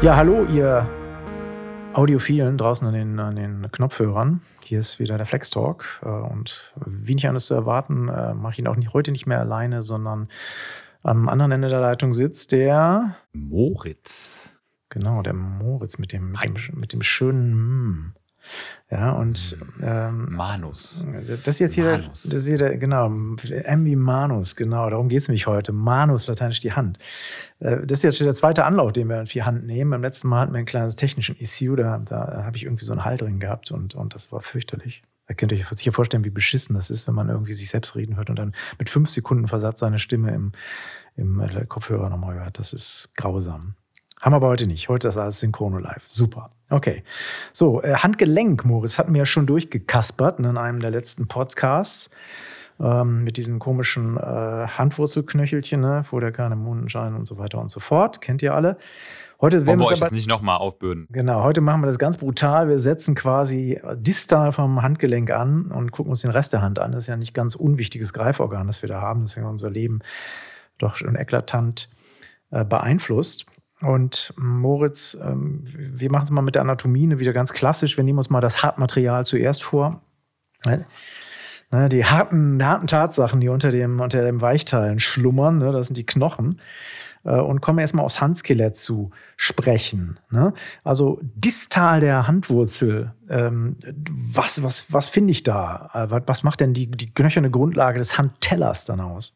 Ja, hallo, ihr Audiophilen draußen an den, an den Knopfhörern. Hier ist wieder der Flex Talk. Äh, und wie nicht anders zu erwarten, äh, mache ich ihn auch nicht, heute nicht mehr alleine, sondern am anderen Ende der Leitung sitzt der Moritz. Genau, der Moritz mit dem, mit dem, mit dem schönen mm. Ja, und ähm, Manus. Das ist jetzt hier, Manus. das hier genau, M wie Manus, genau, darum geht es nämlich heute. Manus, lateinisch die Hand. Äh, das ist jetzt der zweite Anlauf, den wir in die Hand nehmen. Beim letzten Mal hatten wir ein kleines technisches Issue, da, da habe ich irgendwie so einen Hall drin gehabt und, und das war fürchterlich. Da könnt ihr euch sicher vorstellen, wie beschissen das ist, wenn man irgendwie sich selbst reden hört und dann mit fünf Sekunden Versatz seine Stimme im, im äh, Kopfhörer nochmal hört. Das ist grausam. Haben wir aber heute nicht. Heute ist alles synchrono live. Super. Okay. So, äh, Handgelenk, Moritz, hatten wir ja schon durchgekaspert ne, in einem der letzten Podcasts. Ähm, mit diesen komischen äh, Handwurzelknöchelchen, ne, vor der keine Mondenschein und so weiter und so fort. Kennt ihr alle. Heute werden wir euch aber, nicht nochmal aufbürden. Genau, heute machen wir das ganz brutal. Wir setzen quasi distal vom Handgelenk an und gucken uns den Rest der Hand an. Das ist ja nicht ganz unwichtiges Greiforgan, das wir da haben. Das ist ja unser Leben doch schon eklatant äh, beeinflusst. Und Moritz, ähm, wir machen es mal mit der Anatomie wieder ganz klassisch. Wir nehmen uns mal das Hartmaterial zuerst vor. Ne, die harten, harten Tatsachen, die unter dem, unter dem Weichteilen schlummern, ne, das sind die Knochen. Äh, und kommen erstmal aufs Handskelett zu sprechen. Ne? Also distal der Handwurzel, ähm, was, was, was finde ich da? Äh, was macht denn die, die knöcherne Grundlage des Handtellers dann aus?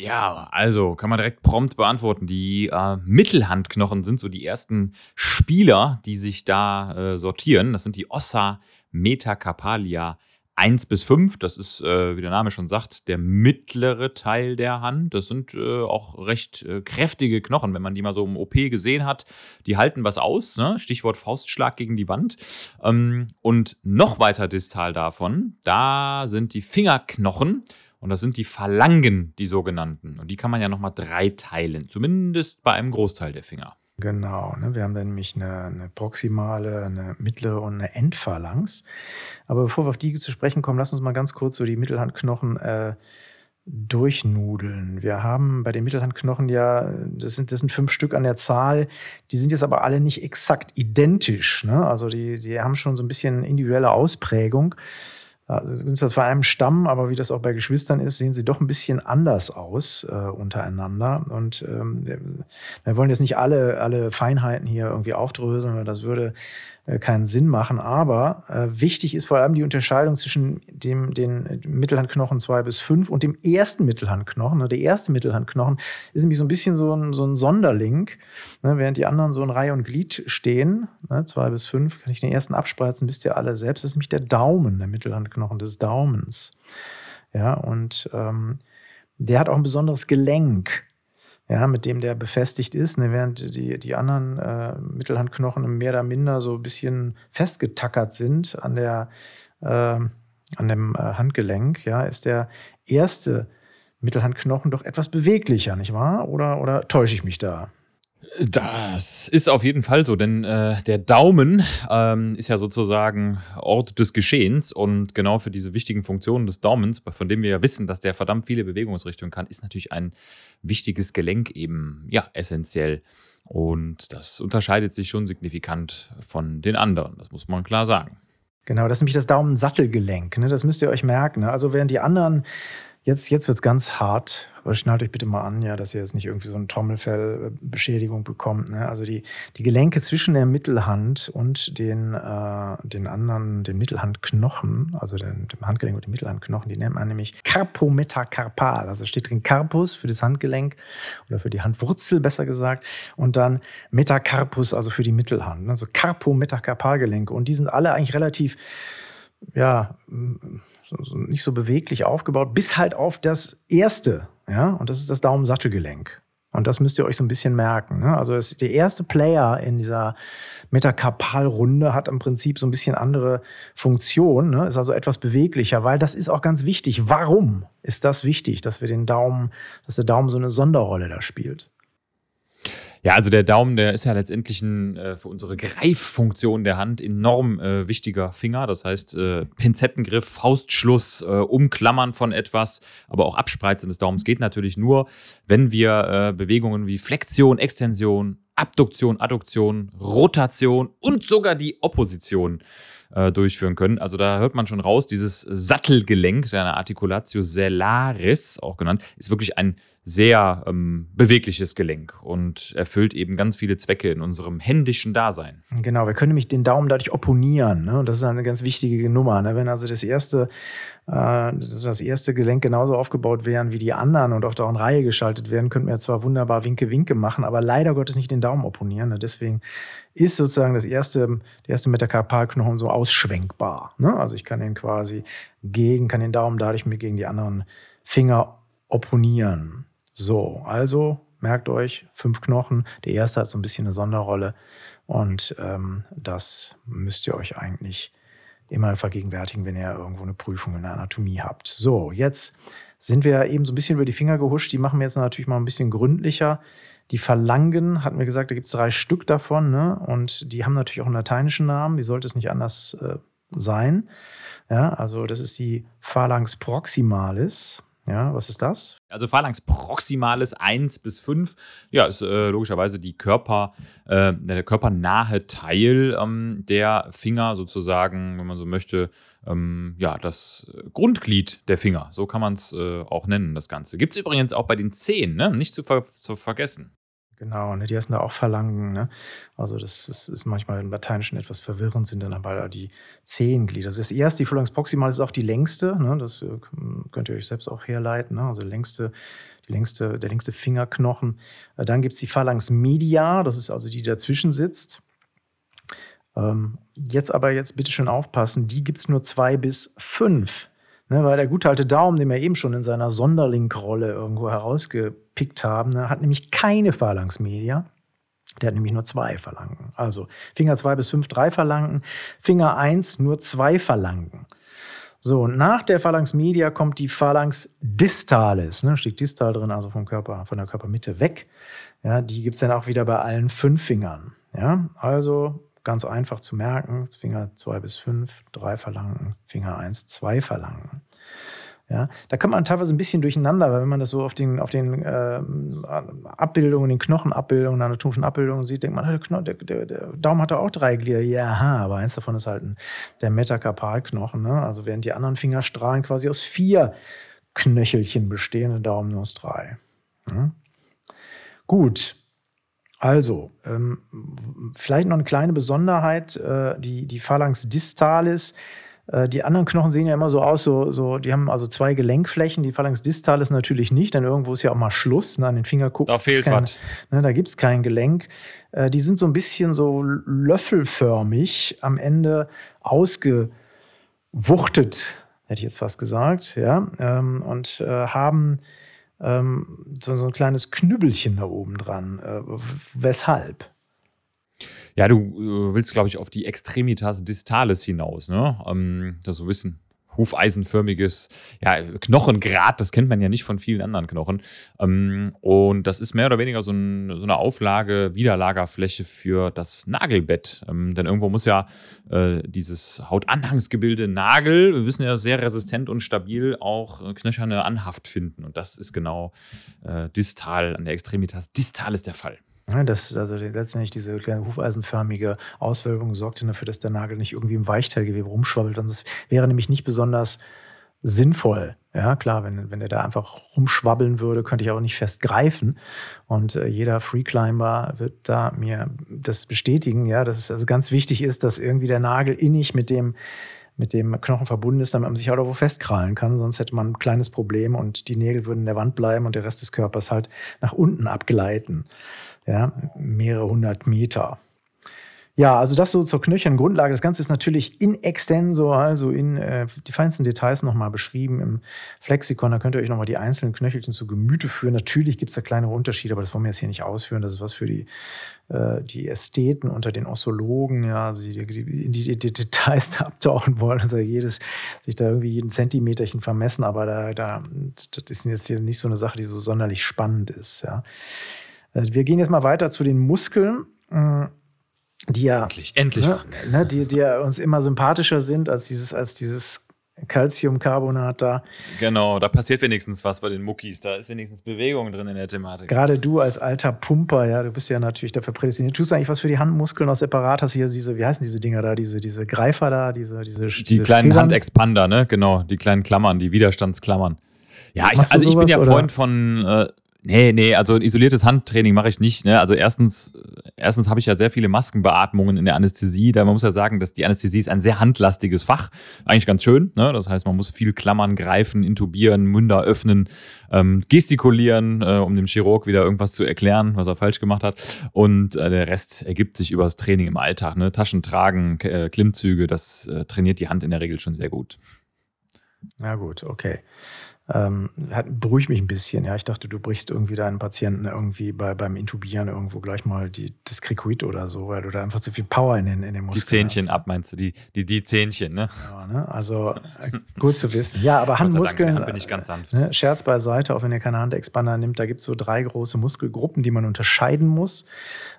Ja, also kann man direkt prompt beantworten. Die äh, Mittelhandknochen sind so die ersten Spieler, die sich da äh, sortieren. Das sind die Ossa metacarpalia 1 bis 5. Das ist, äh, wie der Name schon sagt, der mittlere Teil der Hand. Das sind äh, auch recht äh, kräftige Knochen, wenn man die mal so im OP gesehen hat. Die halten was aus. Ne? Stichwort Faustschlag gegen die Wand. Ähm, und noch weiter distal davon, da sind die Fingerknochen. Und das sind die Phalangen, die sogenannten. Und die kann man ja nochmal drei teilen, zumindest bei einem Großteil der Finger. Genau, ne? wir haben dann nämlich eine, eine, proximale, eine mittlere und eine Endphalanx. Aber bevor wir auf die zu sprechen kommen, lass uns mal ganz kurz so die Mittelhandknochen äh, durchnudeln. Wir haben bei den Mittelhandknochen ja, das sind, das sind fünf Stück an der Zahl, die sind jetzt aber alle nicht exakt identisch. Ne? Also die, die haben schon so ein bisschen individuelle Ausprägung. Sind zwar von einem Stamm, aber wie das auch bei Geschwistern ist, sehen sie doch ein bisschen anders aus äh, untereinander. Und ähm, wir wollen jetzt nicht alle, alle Feinheiten hier irgendwie aufdröseln, weil das würde keinen Sinn machen. Aber äh, wichtig ist vor allem die Unterscheidung zwischen dem, den Mittelhandknochen 2 bis 5 und dem ersten Mittelhandknochen. Ne, der erste Mittelhandknochen ist nämlich so ein bisschen so ein, so ein Sonderling, ne, während die anderen so in Reihe und Glied stehen. 2 ne, bis 5 kann ich den ersten abspreizen, wisst ihr alle selbst. Das ist nämlich der Daumen, der Mittelhandknochen des Daumens. Ja, und ähm, der hat auch ein besonderes Gelenk ja, mit dem der befestigt ist, ne, während die, die anderen äh, Mittelhandknochen mehr oder minder so ein bisschen festgetackert sind an, der, äh, an dem äh, Handgelenk, ja, ist der erste Mittelhandknochen doch etwas beweglicher, nicht wahr? Oder, oder täusche ich mich da? Das ist auf jeden Fall so, denn äh, der Daumen ähm, ist ja sozusagen Ort des Geschehens und genau für diese wichtigen Funktionen des Daumens, von dem wir ja wissen, dass der verdammt viele Bewegungsrichtungen kann, ist natürlich ein wichtiges Gelenk eben ja essentiell und das unterscheidet sich schon signifikant von den anderen, das muss man klar sagen. Genau, das ist nämlich das Daumensattelgelenk, ne? das müsst ihr euch merken. Ne? Also während die anderen Jetzt, jetzt wird es ganz hart, aber schnallt euch bitte mal an, ja, dass ihr jetzt nicht irgendwie so eine Trommelfellbeschädigung bekommt. Ne? Also die, die Gelenke zwischen der Mittelhand und den, äh, den anderen, den Mittelhandknochen, also den, dem Handgelenk und dem Mittelhandknochen, die nennt man nämlich Carpometacarpal. Also steht drin Carpus für das Handgelenk oder für die Handwurzel besser gesagt und dann Metacarpus, also für die Mittelhand. Also Carpometacarpalgelenke und die sind alle eigentlich relativ ja, nicht so beweglich aufgebaut, bis halt auf das erste, ja, und das ist das Daumensattelgelenk. Und das müsst ihr euch so ein bisschen merken. Ne? Also das, der erste Player in dieser Metakarpalrunde hat im Prinzip so ein bisschen andere Funktion, ne? ist also etwas beweglicher, weil das ist auch ganz wichtig. Warum ist das wichtig, dass wir den Daumen, dass der Daumen so eine Sonderrolle da spielt? Ja, also der Daumen, der ist ja letztendlich ein, äh, für unsere Greiffunktion der Hand enorm äh, wichtiger Finger. Das heißt, äh, Pinzettengriff, Faustschluss, äh, Umklammern von etwas, aber auch Abspreizen des Daumens geht natürlich nur, wenn wir äh, Bewegungen wie Flexion, Extension, Abduktion, Adduktion, Rotation und sogar die Opposition äh, durchführen können. Also da hört man schon raus, dieses Sattelgelenk, seine Articulatio sellaris auch genannt, ist wirklich ein sehr ähm, bewegliches Gelenk und erfüllt eben ganz viele Zwecke in unserem händischen Dasein. Genau, wir können nämlich den Daumen dadurch opponieren. Ne? Und das ist eine ganz wichtige Nummer. Ne? Wenn also das erste, äh, das erste Gelenk genauso aufgebaut wären wie die anderen und auch da in Reihe geschaltet werden, könnten wir zwar wunderbar Winke-Winke machen, aber leider Gottes nicht den Daumen opponieren. Ne? Deswegen ist sozusagen das erste, der erste Metakarpalknochen so ausschwenkbar. Ne? Also ich kann den quasi gegen, kann den Daumen dadurch mit gegen die anderen Finger opponieren. So, also merkt euch, fünf Knochen. Der erste hat so ein bisschen eine Sonderrolle und ähm, das müsst ihr euch eigentlich immer vergegenwärtigen, wenn ihr irgendwo eine Prüfung in der Anatomie habt. So, jetzt sind wir eben so ein bisschen über die Finger gehuscht. Die machen wir jetzt natürlich mal ein bisschen gründlicher. Die Phalangen, hatten wir gesagt, da gibt es drei Stück davon. Ne? Und die haben natürlich auch einen lateinischen Namen. Wie sollte es nicht anders äh, sein? Ja, also das ist die Phalanx proximalis. Ja, was ist das? Also Phalanx proximalis 1 bis 5, ja, ist äh, logischerweise die Körper, äh, der körpernahe Teil ähm, der Finger sozusagen, wenn man so möchte, ähm, ja, das Grundglied der Finger. So kann man es äh, auch nennen, das Ganze. Gibt es übrigens auch bei den Zehen, ne? nicht zu, ver zu vergessen. Genau, ne, die heißen da auch Phalangen. Ne? Also das, das, ist manchmal im Lateinischen etwas verwirrend, sind dann aber die Zehenglieder. Das erste, die Phalanx proximalis, ist auch die längste. Ne? Das äh, könnt ihr euch selbst auch herleiten. Ne? Also längste, die längste, der längste Fingerknochen. Äh, dann gibt es die Phalanx media, das ist also die, die dazwischen sitzt. Ähm, jetzt aber jetzt bitte schön aufpassen, die gibt es nur zwei bis fünf. Ne, weil der gute alte Daumen, den wir eben schon in seiner Sonderlink-Rolle irgendwo herausgepickt haben, ne, hat nämlich keine Phalanx-Media. Der hat nämlich nur zwei Phalangen. Also Finger 2 bis 5 drei Phalangen, Finger 1 nur zwei Phalangen. So, nach der Phalanx media kommt die Phalanx distalis, ne, steht distal drin, also vom Körper, von der Körpermitte weg. Ja, die gibt es dann auch wieder bei allen fünf Fingern. Ja, also ganz einfach zu merken. Finger 2 bis 5, 3 verlangen, Finger 1, 2 verlangen. Ja, da kommt man teilweise ein bisschen durcheinander, weil wenn man das so auf den, auf den äh, Abbildungen, den Knochenabbildungen, anatomischen Abbildungen sieht, denkt man, der, der, der, Daumen hat auch drei Glieder. Ja, aber eins davon ist halt ein, der Metakarpalknochen. Ne? Also während die anderen Fingerstrahlen quasi aus vier Knöchelchen bestehen, der Daumen nur aus drei. Ja? Gut, also, ähm, vielleicht noch eine kleine Besonderheit, äh, die, die Phalanx distalis. Äh, die anderen Knochen sehen ja immer so aus, so, so, die haben also zwei Gelenkflächen. Die Phalanx distalis natürlich nicht, denn irgendwo ist ja auch mal Schluss. Ne, an den Finger gucken. Da fehlt kein, was. Ne, da gibt es kein Gelenk. Äh, die sind so ein bisschen so löffelförmig am Ende ausgewuchtet, hätte ich jetzt fast gesagt, ja, ähm, und äh, haben ähm, so, ein kleines Knüppelchen da oben dran. Äh, weshalb? Ja, du äh, willst, glaube ich, auf die Extremitas distalis hinaus, ne? Ähm, das so bisschen hufeisenförmiges ja, Knochengrad, das kennt man ja nicht von vielen anderen Knochen. Ähm, und das ist mehr oder weniger so, ein, so eine Auflage, Wiederlagerfläche für das Nagelbett. Ähm, denn irgendwo muss ja äh, dieses Hautanhangsgebilde Nagel, wir wissen ja, sehr resistent und stabil auch äh, knöcherne Anhaft finden. Und das ist genau äh, distal, an der Extremitas distal ist der Fall. Das, also letztendlich diese kleine hufeisenförmige Auswölbung sorgt dafür, dass der Nagel nicht irgendwie im Weichteilgewebe rumschwabbelt. Und das wäre nämlich nicht besonders sinnvoll. Ja, klar, wenn, wenn er da einfach rumschwabbeln würde, könnte ich auch nicht fest greifen. Und äh, jeder Freeclimber wird da mir das bestätigen, ja, dass es also ganz wichtig ist, dass irgendwie der Nagel innig mit dem, mit dem Knochen verbunden ist, damit man sich auch irgendwo festkrallen kann. Sonst hätte man ein kleines Problem und die Nägel würden in der Wand bleiben und der Rest des Körpers halt nach unten abgleiten ja, mehrere hundert Meter. Ja, also das so zur knöchernen Grundlage. Das Ganze ist natürlich in extenso, also in äh, die feinsten Details nochmal beschrieben im Flexikon. Da könnt ihr euch nochmal die einzelnen Knöchelchen zu Gemüte führen. Natürlich gibt es da kleinere Unterschiede, aber das wollen wir jetzt hier nicht ausführen. Das ist was für die, äh, die Ästheten unter den Ossologen, ja, also die, die, die, die Details da abtauchen wollen. Also jedes, sich da irgendwie jeden Zentimeterchen vermessen, aber da, da, das ist jetzt hier nicht so eine Sache, die so sonderlich spannend ist, ja. Äh, wir gehen jetzt mal weiter zu den Muskeln, äh, die ja, endlich, endlich, ne, ne, die, die ja uns immer sympathischer sind als dieses, als dieses Calciumcarbonat da. Genau, da passiert wenigstens was bei den Muckis. Da ist wenigstens Bewegung drin in der Thematik. Gerade du als alter Pumper, ja, du bist ja natürlich dafür prädestiniert. Tust du eigentlich was für die Handmuskeln aus separat? Hast du hier diese, wie heißen diese Dinger da, diese, diese Greifer da, diese, diese Die diese kleinen Federn? Handexpander, ne? Genau, die kleinen Klammern, die Widerstandsklammern. Ja, ich, also ich bin ja Freund von äh, Nee, nee, also ein isoliertes Handtraining mache ich nicht. Ne? Also erstens, erstens habe ich ja sehr viele Maskenbeatmungen in der Anästhesie. Da man muss ja sagen, dass die Anästhesie ist ein sehr handlastiges Fach. Eigentlich ganz schön. Ne? Das heißt, man muss viel klammern, greifen, intubieren, Münder öffnen, ähm, gestikulieren, äh, um dem Chirurg wieder irgendwas zu erklären, was er falsch gemacht hat. Und äh, der Rest ergibt sich über das Training im Alltag. Ne? Taschen tragen, äh, Klimmzüge, das äh, trainiert die Hand in der Regel schon sehr gut. Na gut, okay ähm, hat, beruhigt mich ein bisschen. Ja, ich dachte, du brichst irgendwie deinen Patienten irgendwie bei, beim Intubieren irgendwo gleich mal die, das Krikuit oder so, weil du da einfach zu viel Power in den, in den Muskeln Die Zähnchen hast. ab, meinst du? Die, die, die Zähnchen, ne? Ja, ne? Also gut zu wissen. Ja, aber Handmuskeln. Dank, bin ich ganz sanft. Ne? Scherz beiseite, auch wenn ihr keine Handexpander nimmt, da gibt es so drei große Muskelgruppen, die man unterscheiden muss.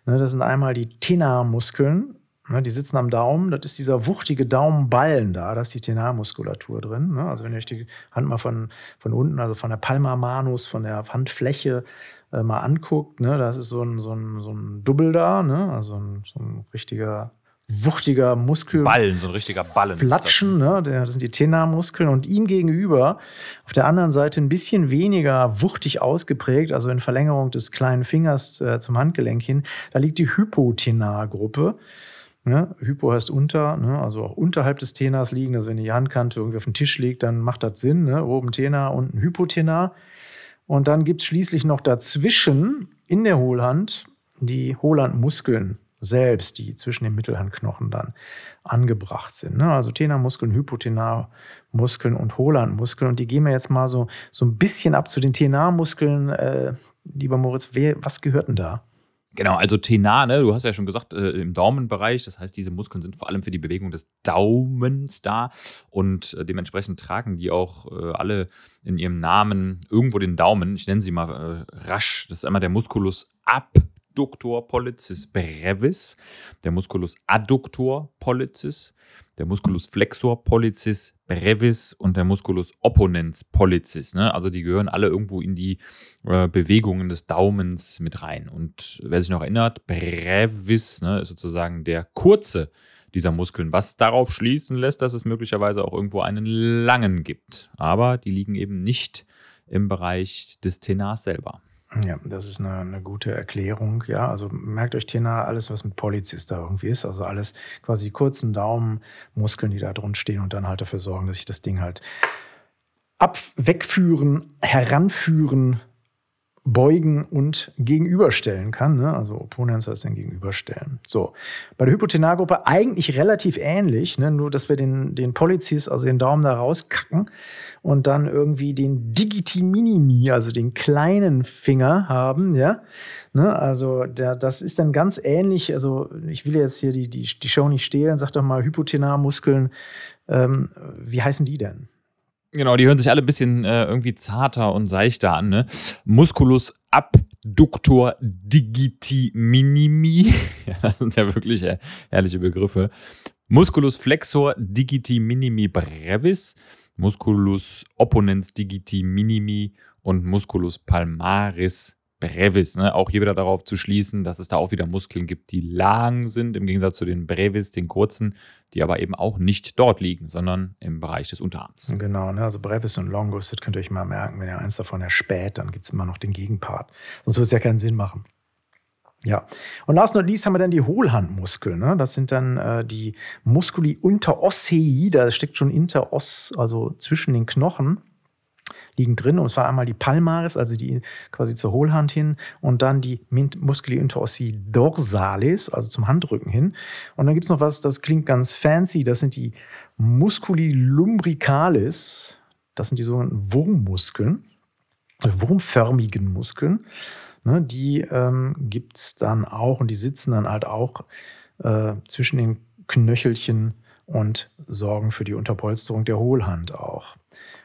Ne, das sind einmal die Tenarmuskeln, die sitzen am Daumen, das ist dieser wuchtige Daumenballen da, da ist die Tenarmuskulatur drin. Ne? Also wenn ihr euch die Hand mal von, von unten, also von der Palma Manus, von der Handfläche äh, mal anguckt, ne? das ist so ein, so ein, so ein Double da, ne? also ein, so ein richtiger wuchtiger Muskel. Ballen, so ein richtiger Ballen. Flatschen, ne? das sind die Tenarmuskeln. Und ihm gegenüber auf der anderen Seite ein bisschen weniger wuchtig ausgeprägt, also in Verlängerung des kleinen Fingers äh, zum Handgelenk hin, da liegt die Hypotenargruppe. Ne? Hypo heißt unter, ne? also auch unterhalb des Tenars liegen. Also wenn die Handkante irgendwie auf dem Tisch liegt, dann macht das Sinn. Ne? Oben Tenar, unten Hypotenar. Und dann gibt es schließlich noch dazwischen in der Hohlhand die Hohlhandmuskeln selbst, die zwischen den Mittelhandknochen dann angebracht sind. Ne? Also Tenarmuskeln, Hypotenarmuskeln und Hohlhandmuskeln. Und die gehen wir jetzt mal so, so ein bisschen ab zu den Tenarmuskeln. Äh, lieber Moritz, wer, was gehört denn da? Genau, also Tenar, ne, du hast ja schon gesagt, äh, im Daumenbereich, das heißt, diese Muskeln sind vor allem für die Bewegung des Daumens da und äh, dementsprechend tragen die auch äh, alle in ihrem Namen irgendwo den Daumen. Ich nenne sie mal äh, rasch. Das ist einmal der Musculus abductor pollicis brevis, der Musculus adductor pollicis, der Musculus flexor pollicis brevis und der Musculus opponens pollicis. Ne? Also die gehören alle irgendwo in die äh, Bewegungen des Daumens mit rein. Und wer sich noch erinnert, brevis ne, ist sozusagen der kurze dieser Muskeln, was darauf schließen lässt, dass es möglicherweise auch irgendwo einen langen gibt. Aber die liegen eben nicht im Bereich des Tenars selber. Ja, das ist eine, eine, gute Erklärung. Ja, also merkt euch Tena, alles, was mit Polizis da irgendwie ist. Also alles quasi kurzen Daumenmuskeln, die da drunter stehen und dann halt dafür sorgen, dass sich das Ding halt ab, wegführen, heranführen, beugen und gegenüberstellen kann. Ne? Also Opponents heißt dann gegenüberstellen. So, bei der Hypotenargruppe eigentlich relativ ähnlich, ne? nur dass wir den, den Polizis, also den Daumen da rauskacken und dann irgendwie den Digiti Minimi, also den kleinen Finger haben. Ja? Ne? Also der, das ist dann ganz ähnlich. Also ich will jetzt hier die, die, die Show nicht stehlen. Sag doch mal Hypotenarmuskeln. Ähm, wie heißen die denn? Genau, die hören sich alle ein bisschen äh, irgendwie zarter und seichter an. Ne? Musculus abductor digiti minimi. ja, das sind ja wirklich äh, herrliche Begriffe. Musculus flexor digiti minimi brevis. Musculus opponens digiti minimi und Musculus palmaris Brevis, ne? auch hier wieder darauf zu schließen, dass es da auch wieder Muskeln gibt, die lang sind, im Gegensatz zu den Brevis, den kurzen, die aber eben auch nicht dort liegen, sondern im Bereich des Unterarms. Genau, ne? also Brevis und Longus, das könnt ihr euch mal merken, wenn ihr eins davon erspäht, dann gibt es immer noch den Gegenpart. Sonst würde es ja keinen Sinn machen. Ja, und last not least haben wir dann die Hohlhandmuskeln. Ne? Das sind dann äh, die Musculi interossei, da steckt schon interos, also zwischen den Knochen liegen drin. Und zwar einmal die Palmaris, also die quasi zur Hohlhand hin, und dann die Musculi interossi dorsalis, also zum Handrücken hin. Und dann gibt es noch was, das klingt ganz fancy, das sind die Musculi lumbricalis. Das sind die sogenannten Wurmmuskeln, also wurmförmigen Muskeln. Ne, die ähm, gibt es dann auch und die sitzen dann halt auch äh, zwischen den Knöchelchen und sorgen für die Unterpolsterung der Hohlhand auch.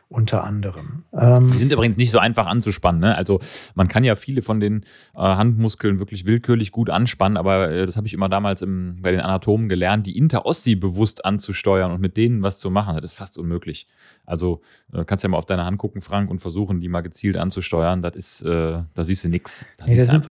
Unter anderem. Ähm, die sind übrigens nicht so einfach anzuspannen. Ne? Also man kann ja viele von den äh, Handmuskeln wirklich willkürlich gut anspannen, aber äh, das habe ich immer damals im, bei den Anatomen gelernt, die Interossi bewusst anzusteuern und mit denen was zu machen, das ist fast unmöglich. Also äh, kannst ja mal auf deine Hand gucken, Frank, und versuchen, die mal gezielt anzusteuern. Das ist, äh, da siehst du nichts. Nee, das sind,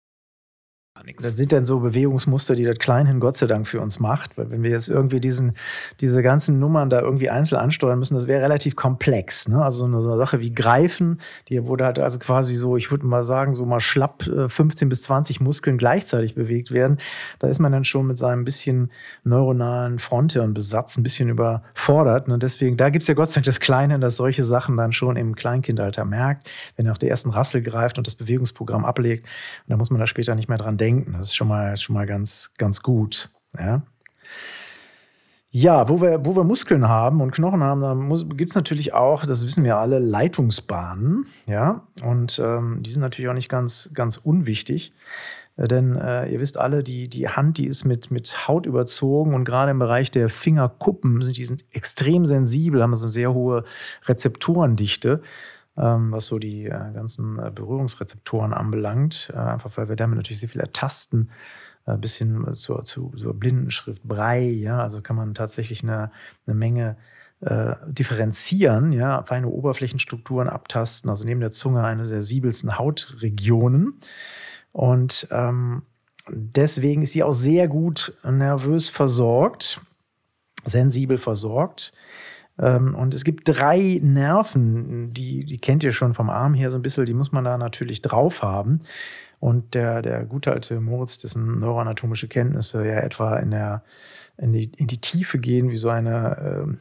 nichts. Das sind dann so Bewegungsmuster, die das Kleinhin Gott sei Dank für uns macht. Weil wenn wir jetzt irgendwie diesen, diese ganzen Nummern da irgendwie einzeln ansteuern müssen, das wäre relativ komplex. Ne? Also so eine, Sache wie Greifen, die wurde halt also quasi so, ich würde mal sagen, so mal schlapp 15 äh, bis 20 Muskeln gleichzeitig bewegt werden. Da ist man dann schon mit seinem bisschen neuronalen Fronthirnbesatz ein bisschen überfordert. Und ne? deswegen, da gibt es ja Gott sei Dank das Kleine, dass solche Sachen dann schon im Kleinkindalter merkt, wenn er auf der ersten Rassel greift und das Bewegungsprogramm ablegt. Und da muss man da später nicht mehr dran denken denken. Das ist schon mal, schon mal ganz, ganz gut. Ja. Ja, wo wir, wo wir Muskeln haben und Knochen haben, da gibt es natürlich auch, das wissen wir alle, Leitungsbahnen. Ja, und ähm, die sind natürlich auch nicht ganz, ganz unwichtig. Äh, denn äh, ihr wisst alle, die, die Hand, die ist mit, mit Haut überzogen und gerade im Bereich der Fingerkuppen die sind extrem sensibel, haben so eine sehr hohe Rezeptorendichte was so die äh, ganzen äh, Berührungsrezeptoren anbelangt. Äh, einfach weil wir damit natürlich sehr viel ertasten, bis hin zur, zu, zur Blindenschrift Brei. Ja? Also kann man tatsächlich eine, eine Menge äh, differenzieren, ja, feine Oberflächenstrukturen abtasten, also neben der Zunge eine der sensibelsten Hautregionen. Und ähm, deswegen ist sie auch sehr gut nervös versorgt, sensibel versorgt. Ähm, und es gibt drei Nerven, die, die kennt ihr schon vom Arm her so ein bisschen, die muss man da natürlich drauf haben. Und der, der gute alte Moritz, dessen neuroanatomische Kenntnisse ja etwa in, der, in, die, in die Tiefe gehen, wie so eine äh,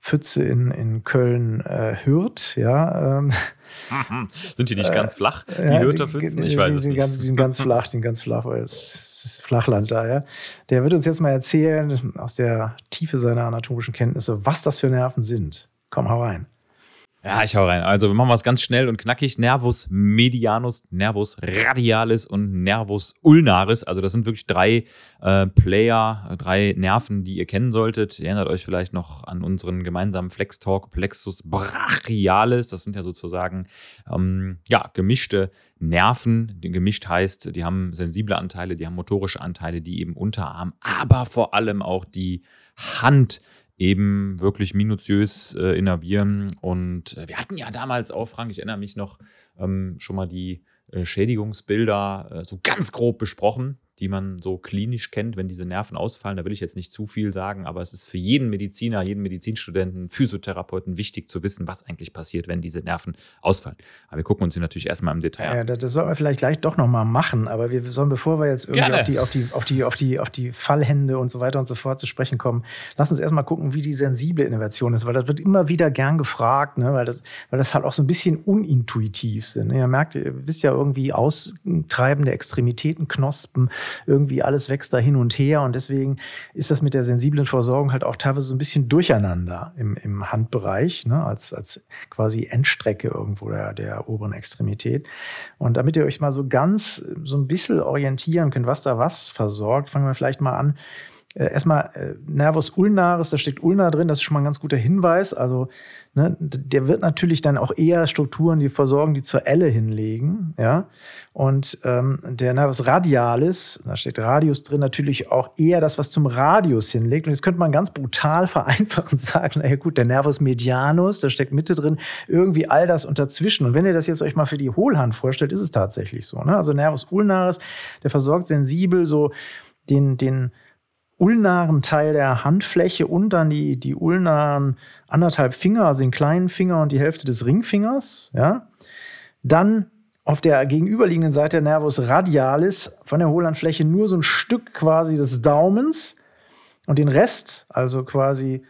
Pfütze in, in Köln äh, Hürth, ja. Ähm, sind die nicht äh, ganz flach, die ja, Pfützen? Ich weiß es nicht. Ganz, die sind ganz flach, die sind ganz flach, weil es das Flachland da, ja. Der wird uns jetzt mal erzählen, aus der Tiefe seiner anatomischen Kenntnisse, was das für Nerven sind. Komm, hau rein. Ja, ich hau rein. Also wir machen was ganz schnell und knackig. Nervus medianus, Nervus radialis und Nervus ulnaris. Also das sind wirklich drei äh, Player, drei Nerven, die ihr kennen solltet. Ihr erinnert euch vielleicht noch an unseren gemeinsamen Flex Talk Plexus brachialis. Das sind ja sozusagen ähm, ja, gemischte Nerven. Gemischt heißt, die haben sensible Anteile, die haben motorische Anteile, die eben Unterarm, aber vor allem auch die Hand eben wirklich minutiös äh, innervieren. Und äh, wir hatten ja damals auch, Frank, ich erinnere mich noch, ähm, schon mal die äh, Schädigungsbilder äh, so ganz grob besprochen die man so klinisch kennt, wenn diese Nerven ausfallen. Da will ich jetzt nicht zu viel sagen, aber es ist für jeden Mediziner, jeden Medizinstudenten, Physiotherapeuten wichtig zu wissen, was eigentlich passiert, wenn diese Nerven ausfallen. Aber wir gucken uns die natürlich erstmal im Detail an. Ja, das, das sollten wir vielleicht gleich doch nochmal machen, aber wir sollen, bevor wir jetzt irgendwie auf die, auf, die, auf, die, auf, die, auf die Fallhände und so weiter und so fort zu sprechen kommen, lass uns erstmal gucken, wie die sensible Innovation ist, weil das wird immer wieder gern gefragt, ne? weil, das, weil das halt auch so ein bisschen unintuitiv sind. Ihr merkt, ihr wisst ja irgendwie austreibende Extremitäten, Knospen, irgendwie alles wächst da hin und her und deswegen ist das mit der sensiblen Versorgung halt auch teilweise so ein bisschen durcheinander im, im Handbereich, ne? als, als quasi Endstrecke irgendwo der, der oberen Extremität. Und damit ihr euch mal so ganz so ein bisschen orientieren könnt, was da was versorgt, fangen wir vielleicht mal an äh, erstmal äh, Nervus ulnaris, da steckt Ulna drin, das ist schon mal ein ganz guter Hinweis. Also ne, der wird natürlich dann auch eher Strukturen, die versorgen, die zur Elle hinlegen. Ja? Und ähm, der Nervus radialis, da steckt Radius drin, natürlich auch eher das, was zum Radius hinlegt. Und jetzt könnte man ganz brutal vereinfachen sagen, naja gut, der Nervus medianus, da steckt Mitte drin, irgendwie all das und dazwischen. Und wenn ihr das jetzt euch mal für die Hohlhand vorstellt, ist es tatsächlich so. Ne? Also Nervus ulnaris, der versorgt sensibel so den, den ulnaren Teil der Handfläche und dann die, die ulnaren anderthalb Finger, also den kleinen Finger und die Hälfte des Ringfingers. Ja. Dann auf der gegenüberliegenden Seite der Nervus radialis von der Hohlhandfläche nur so ein Stück quasi des Daumens und den Rest, also quasi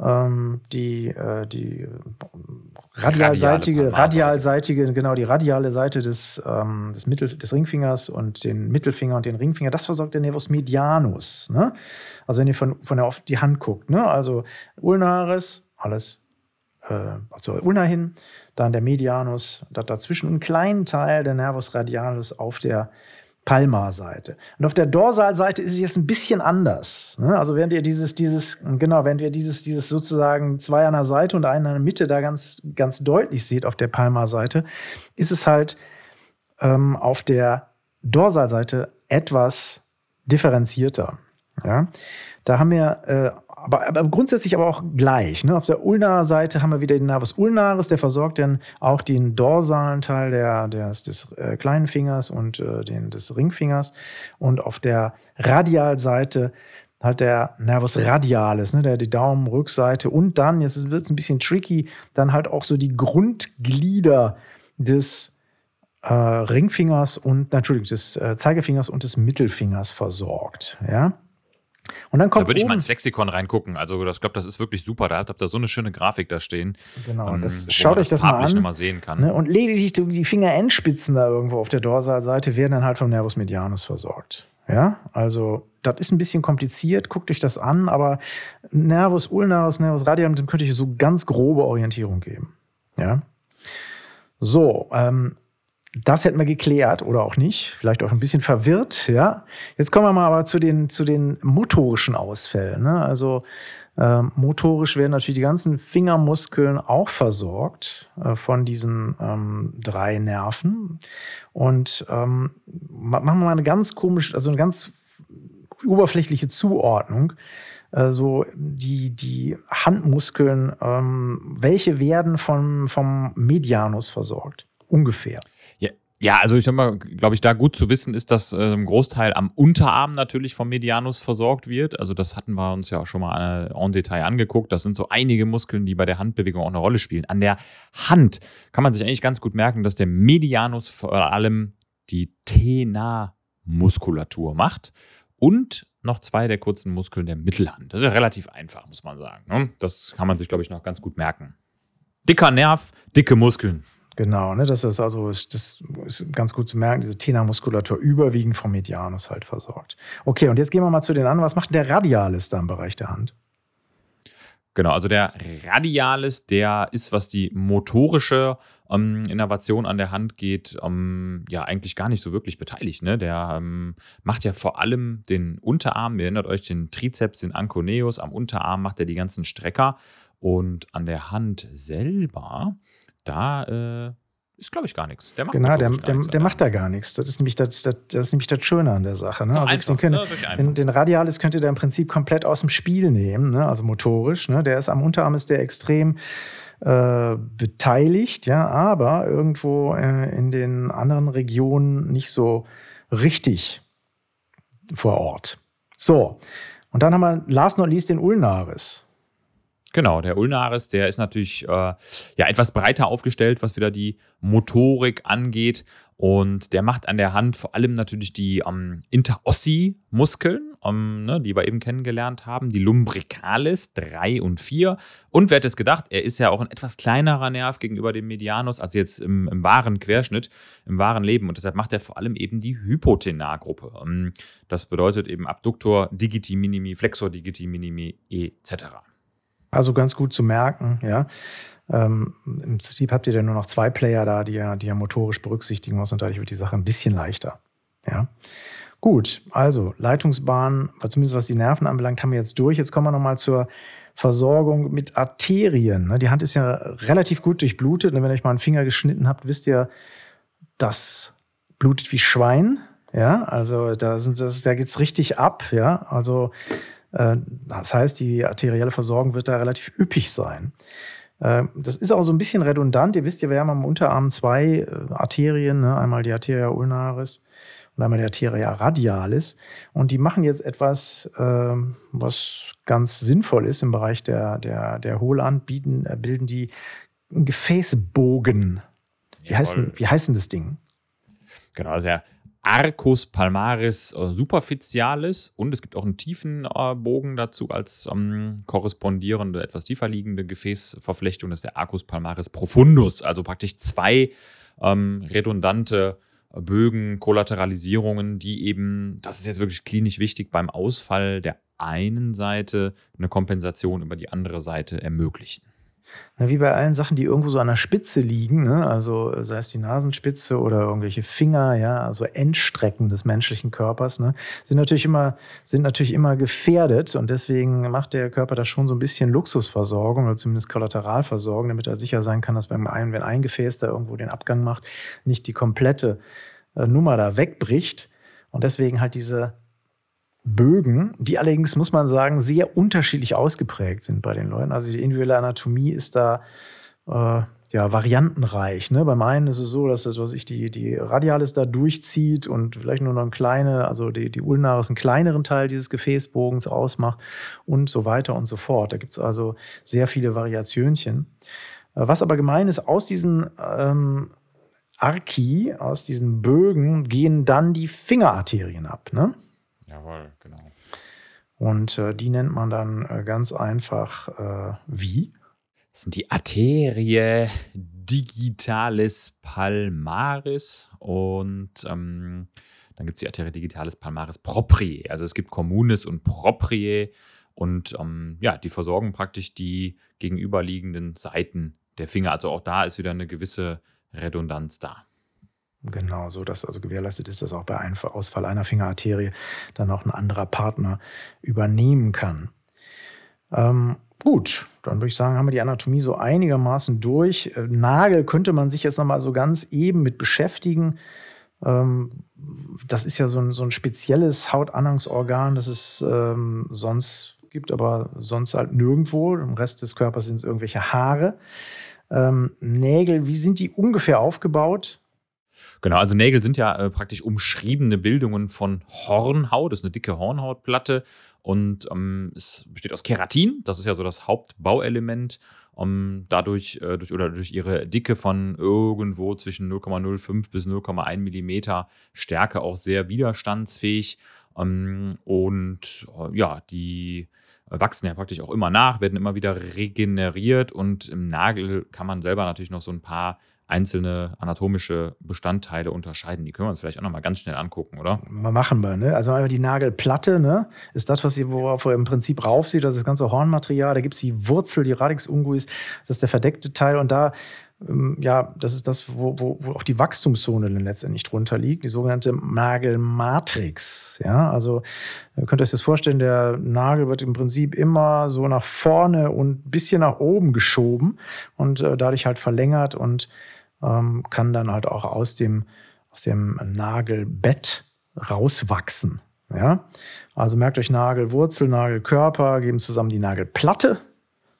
die, äh, die radialseitige, radialseitige, genau, die radiale Seite des, ähm, des, Mittel, des Ringfingers und den Mittelfinger und den Ringfinger, das versorgt der Nervus medianus. Ne? Also wenn ihr von, von der auf die Hand guckt, ne? also Ulnaris, alles äh, also Ulna hin, dann der Medianus, dazwischen einen kleinen Teil der Nervus radialis auf der Palmarseite. Und auf der Dorsalseite ist es jetzt ein bisschen anders. Ne? Also während ihr dieses, dieses, genau, während ihr dieses, dieses sozusagen zwei an der Seite und einen in der Mitte da ganz, ganz deutlich seht auf der Palmarseite, ist es halt ähm, auf der Dorsalseite etwas differenzierter. Ja? Da haben wir äh, aber, aber, grundsätzlich aber auch gleich. Ne? Auf der ulnarer Seite haben wir wieder den Nervus ulnaris, der versorgt dann auch den dorsalen Teil der, des, des äh, kleinen Fingers und äh, den, des Ringfingers. Und auf der Radialseite halt der Nervus radialis, ne? der die Daumenrückseite und dann, jetzt wird es ein bisschen tricky, dann halt auch so die Grundglieder des äh, Ringfingers und, Entschuldigung, des äh, Zeigefingers und des Mittelfingers versorgt. Ja? Und dann kommt da würde ich mal ins Flexikon reingucken. Also ich glaube, das ist wirklich super. Da habt ihr so eine schöne Grafik da stehen. Genau, ähm, das, schaut euch das, das mal an. Mal sehen kann. Ne? Und lediglich die Fingerendspitzen da irgendwo auf der Dorsalseite werden dann halt vom Nervus medianus versorgt. Ja, also das ist ein bisschen kompliziert, guckt euch das an, aber Nervus ulnaris, Nervus radialis, dem könnte ich so ganz grobe Orientierung geben. Ja. So, ähm, das hätten wir geklärt oder auch nicht, vielleicht auch ein bisschen verwirrt. Ja, jetzt kommen wir mal aber zu den zu den motorischen Ausfällen. Ne? Also äh, motorisch werden natürlich die ganzen Fingermuskeln auch versorgt äh, von diesen ähm, drei Nerven. Und ähm, machen wir mal eine ganz komische, also eine ganz oberflächliche Zuordnung. Äh, so die, die Handmuskeln, ähm, welche werden vom, vom Medianus versorgt? Ungefähr. Ja, also ich glaube, glaube ich, da gut zu wissen ist, dass äh, ein Großteil am Unterarm natürlich vom Medianus versorgt wird. Also das hatten wir uns ja auch schon mal äh, en Detail angeguckt. Das sind so einige Muskeln, die bei der Handbewegung auch eine Rolle spielen. An der Hand kann man sich eigentlich ganz gut merken, dass der Medianus vor allem die Tena-Muskulatur macht und noch zwei der kurzen Muskeln der Mittelhand. Das ist ja relativ einfach, muss man sagen. Ne? Das kann man sich, glaube ich, noch ganz gut merken. Dicker Nerv, dicke Muskeln. Genau, ne, das ist also das ist ganz gut zu merken, diese Tena-Muskulatur überwiegend vom Medianus halt versorgt. Okay, und jetzt gehen wir mal zu den anderen. Was macht der Radialis da im Bereich der Hand? Genau, also der Radialis, der ist, was die motorische ähm, Innovation an der Hand geht, ähm, ja eigentlich gar nicht so wirklich beteiligt. Ne? Der ähm, macht ja vor allem den Unterarm, ihr erinnert euch den Trizeps, den Anconeus, am Unterarm macht er die ganzen Strecker und an der Hand selber da äh, ist, glaube ich, gar nichts. Der macht, genau, der, der, der macht da gar nichts. Das ist nämlich das, das, das, ist nämlich das Schöne an der Sache. Ne? So also einfach, können, ne? den, den, Radialis könnt ihr da im Prinzip komplett aus dem Spiel nehmen, ne? also motorisch. Ne? Der ist am Unterarm ist der extrem äh, beteiligt, ja, aber irgendwo äh, in den anderen Regionen nicht so richtig vor Ort. So, und dann haben wir last not least den Ulnaris. Genau, der Ulnaris, der ist natürlich äh, ja etwas breiter aufgestellt, was wieder die Motorik angeht. Und der macht an der Hand vor allem natürlich die ähm, Interossi-Muskeln, ähm, ne, die wir eben kennengelernt haben, die Lumbricalis 3 und 4. Und wer hätte es gedacht, er ist ja auch ein etwas kleinerer Nerv gegenüber dem Medianus, als jetzt im, im wahren Querschnitt, im wahren Leben. Und deshalb macht er vor allem eben die Hypotenargruppe. Ähm, das bedeutet eben Abduktor digiti minimi, Flexor digiti minimi etc. Also ganz gut zu merken, ja. Ähm, Im Prinzip habt ihr dann nur noch zwei Player da, die ihr, die ihr motorisch berücksichtigen muss und dadurch wird die Sache ein bisschen leichter. Ja. Gut, also Leitungsbahn, zumindest was die Nerven anbelangt, haben wir jetzt durch. Jetzt kommen wir nochmal zur Versorgung mit Arterien. Ne? Die Hand ist ja relativ gut durchblutet. Und wenn ihr euch mal einen Finger geschnitten habt, wisst ihr, das blutet wie Schwein. Ja, also da, da geht es richtig ab. Ja, also das heißt, die arterielle Versorgung wird da relativ üppig sein. Äh, das ist auch so ein bisschen redundant. Ihr wisst ja, wir haben am Unterarm zwei äh, Arterien, ne? einmal die Arteria ulnaris und einmal die Arteria radialis. Und die machen jetzt etwas, was ganz sinnvoll ist im Bereich der, der, der Hohlhand, bieten, bilden die einen Gefäßbogen. Wie heißt, denn, wie heißt denn das Ding? Genau, also ja, Arcus palmaris äh, superficialis und es gibt auch einen tiefen äh, Bogen dazu als ähm, korrespondierende, etwas tiefer liegende Gefäßverflechtung, das ist der Arcus palmaris profundus, also praktisch zwei ähm, redundante Bögen, Kollateralisierungen, die eben, das ist jetzt wirklich klinisch wichtig, beim Ausfall der einen Seite eine Kompensation über die andere Seite ermöglichen. Wie bei allen Sachen, die irgendwo so an der Spitze liegen, ne? also sei es die Nasenspitze oder irgendwelche Finger, ja, also Endstrecken des menschlichen Körpers, ne? sind, natürlich immer, sind natürlich immer gefährdet und deswegen macht der Körper da schon so ein bisschen Luxusversorgung oder zumindest Kollateralversorgung, damit er sicher sein kann, dass beim einen, wenn ein Gefäß da irgendwo den Abgang macht, nicht die komplette äh, Nummer da wegbricht. Und deswegen halt diese Bögen, die allerdings, muss man sagen, sehr unterschiedlich ausgeprägt sind bei den Leuten. Also die individuelle Anatomie ist da äh, ja, variantenreich. Ne? Beim einen ist es so, dass das, was ich, die, die Radialis da durchzieht und vielleicht nur noch eine kleine, also die, die Ulnaris einen kleineren Teil dieses Gefäßbogens ausmacht und so weiter und so fort. Da gibt es also sehr viele Variationchen. Äh, was aber gemein ist, aus diesen ähm, Archi, aus diesen Bögen, gehen dann die Fingerarterien ab. Ne? Jawohl, genau. Und äh, die nennt man dann äh, ganz einfach äh, wie? Das sind die Arterie digitalis palmaris und ähm, dann gibt es die Arterie digitalis palmaris proprie. Also es gibt communis und proprie und ähm, ja, die versorgen praktisch die gegenüberliegenden Seiten der Finger. Also auch da ist wieder eine gewisse Redundanz da. Genau, so dass also gewährleistet ist, dass auch bei Ausfall einer Fingerarterie dann auch ein anderer Partner übernehmen kann. Ähm, gut, dann würde ich sagen, haben wir die Anatomie so einigermaßen durch. Äh, Nagel könnte man sich jetzt nochmal so ganz eben mit beschäftigen. Ähm, das ist ja so ein, so ein spezielles Hautanhangsorgan, das es ähm, sonst gibt, aber sonst halt nirgendwo. Im Rest des Körpers sind es irgendwelche Haare. Ähm, Nägel, wie sind die ungefähr aufgebaut? Genau, also Nägel sind ja äh, praktisch umschriebene Bildungen von Hornhaut. Das ist eine dicke Hornhautplatte und ähm, es besteht aus Keratin. Das ist ja so das Hauptbauelement. Um, dadurch äh, durch, oder durch ihre Dicke von irgendwo zwischen 0,05 bis 0,1 Millimeter Stärke auch sehr widerstandsfähig. Um, und äh, ja, die wachsen ja praktisch auch immer nach, werden immer wieder regeneriert und im Nagel kann man selber natürlich noch so ein paar einzelne anatomische Bestandteile unterscheiden. Die können wir uns vielleicht auch noch mal ganz schnell angucken, oder? Mal machen wir, ne? Also einmal die Nagelplatte, ne? Ist das, was ihr, worauf ihr im Prinzip rauf sieht, das ist das ganze Hornmaterial. Da gibt es die Wurzel, die Radix unguis, das ist der verdeckte Teil. Und da, ja, das ist das, wo, wo, wo auch die Wachstumszone dann letztendlich drunter liegt, die sogenannte Nagelmatrix. Ja, also ihr könnt euch das vorstellen, der Nagel wird im Prinzip immer so nach vorne und ein bisschen nach oben geschoben und äh, dadurch halt verlängert und ähm, kann dann halt auch aus dem, aus dem Nagelbett rauswachsen. Ja? Also merkt euch Nagelwurzel, Nagelkörper, geben zusammen die Nagelplatte.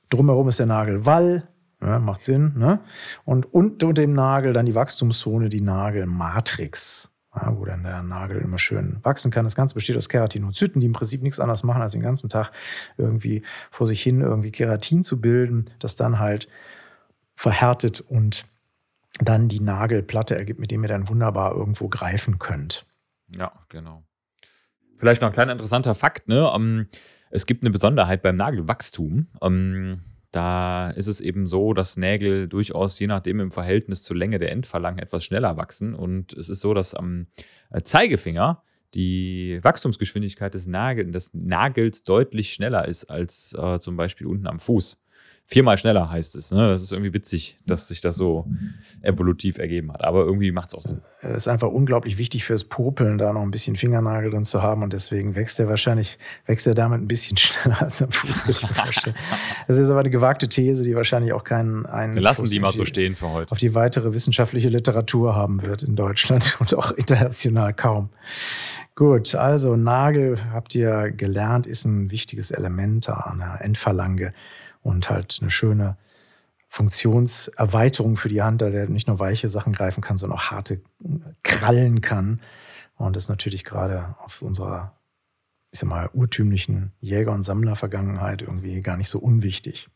Drumherum ist der Nagelwall, ja, macht Sinn. Ne? Und unter dem Nagel dann die Wachstumszone, die Nagelmatrix, ja, wo dann der Nagel immer schön wachsen kann. Das Ganze besteht aus Keratinozyten, die im Prinzip nichts anderes machen, als den ganzen Tag irgendwie vor sich hin irgendwie Keratin zu bilden, das dann halt verhärtet und dann die Nagelplatte ergibt, mit dem ihr dann wunderbar irgendwo greifen könnt. Ja, genau. Vielleicht noch ein kleiner interessanter Fakt, ne? Um, ähm, es gibt eine Besonderheit beim Nagelwachstum. Um, ähm, da ist es eben so, dass Nägel durchaus je nachdem im Verhältnis zur Länge der Endphalangen etwas schneller wachsen. Und es ist so, dass am äh, Zeigefinger die Wachstumsgeschwindigkeit des, Nagel, des Nagels deutlich schneller ist als äh, zum Beispiel unten am Fuß viermal schneller heißt es. Ne? Das ist irgendwie witzig, dass sich das so evolutiv ergeben hat. Aber irgendwie macht es auch Sinn. Es ist einfach unglaublich wichtig fürs Popeln, da noch ein bisschen Fingernagel drin zu haben. Und deswegen wächst er wahrscheinlich, wächst er damit ein bisschen schneller als am Fuß, würde ich mir vorstellen. Das ist aber eine gewagte These, die wahrscheinlich auch keinen einen. Wir lassen die mal so stehen für heute. Auf die weitere wissenschaftliche Literatur haben wird in Deutschland und auch international kaum. Gut, also Nagel, habt ihr gelernt, ist ein wichtiges Element an der Endphalange und halt eine schöne Funktionserweiterung für die Hand, da der nicht nur weiche Sachen greifen kann, sondern auch harte krallen kann. Und das ist natürlich gerade auf unserer, ich sag mal, urtümlichen Jäger- und Sammler-Vergangenheit irgendwie gar nicht so unwichtig.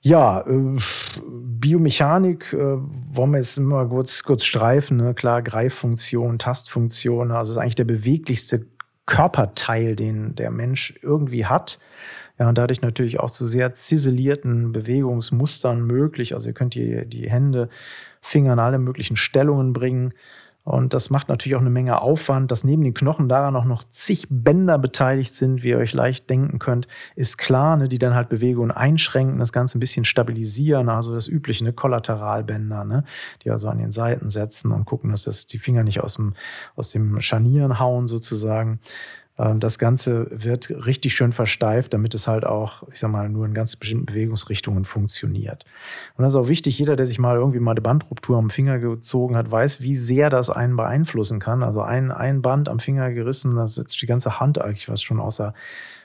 Ja, äh, Biomechanik äh, wollen wir jetzt immer kurz, kurz streifen. Ne? Klar, Greiffunktion, Tastfunktion, also ist eigentlich der beweglichste Körperteil, den der Mensch irgendwie hat. Ja, und dadurch natürlich auch zu sehr ziselierten Bewegungsmustern möglich. Also ihr könnt die, die Hände, Finger in alle möglichen Stellungen bringen. Und das macht natürlich auch eine Menge Aufwand, dass neben den Knochen daran auch noch zig Bänder beteiligt sind, wie ihr euch leicht denken könnt, ist klar, ne, die dann halt Bewegungen einschränken, das Ganze ein bisschen stabilisieren, also das übliche, ne, Kollateralbänder, ne, die also an den Seiten setzen und gucken, dass das die Finger nicht aus dem, aus dem Scharnieren hauen sozusagen. Ähm, das Ganze wird richtig schön versteift, damit es halt auch, ich sag mal, nur in ganz bestimmten Bewegungsrichtungen funktioniert. Und das ist auch wichtig, jeder, der sich mal irgendwie mal eine Bandruptur am Finger gezogen hat, weiß, wie sehr das einen beeinflussen kann. Also ein, ein Band am Finger gerissen, das setzt die ganze Hand eigentlich was schon außer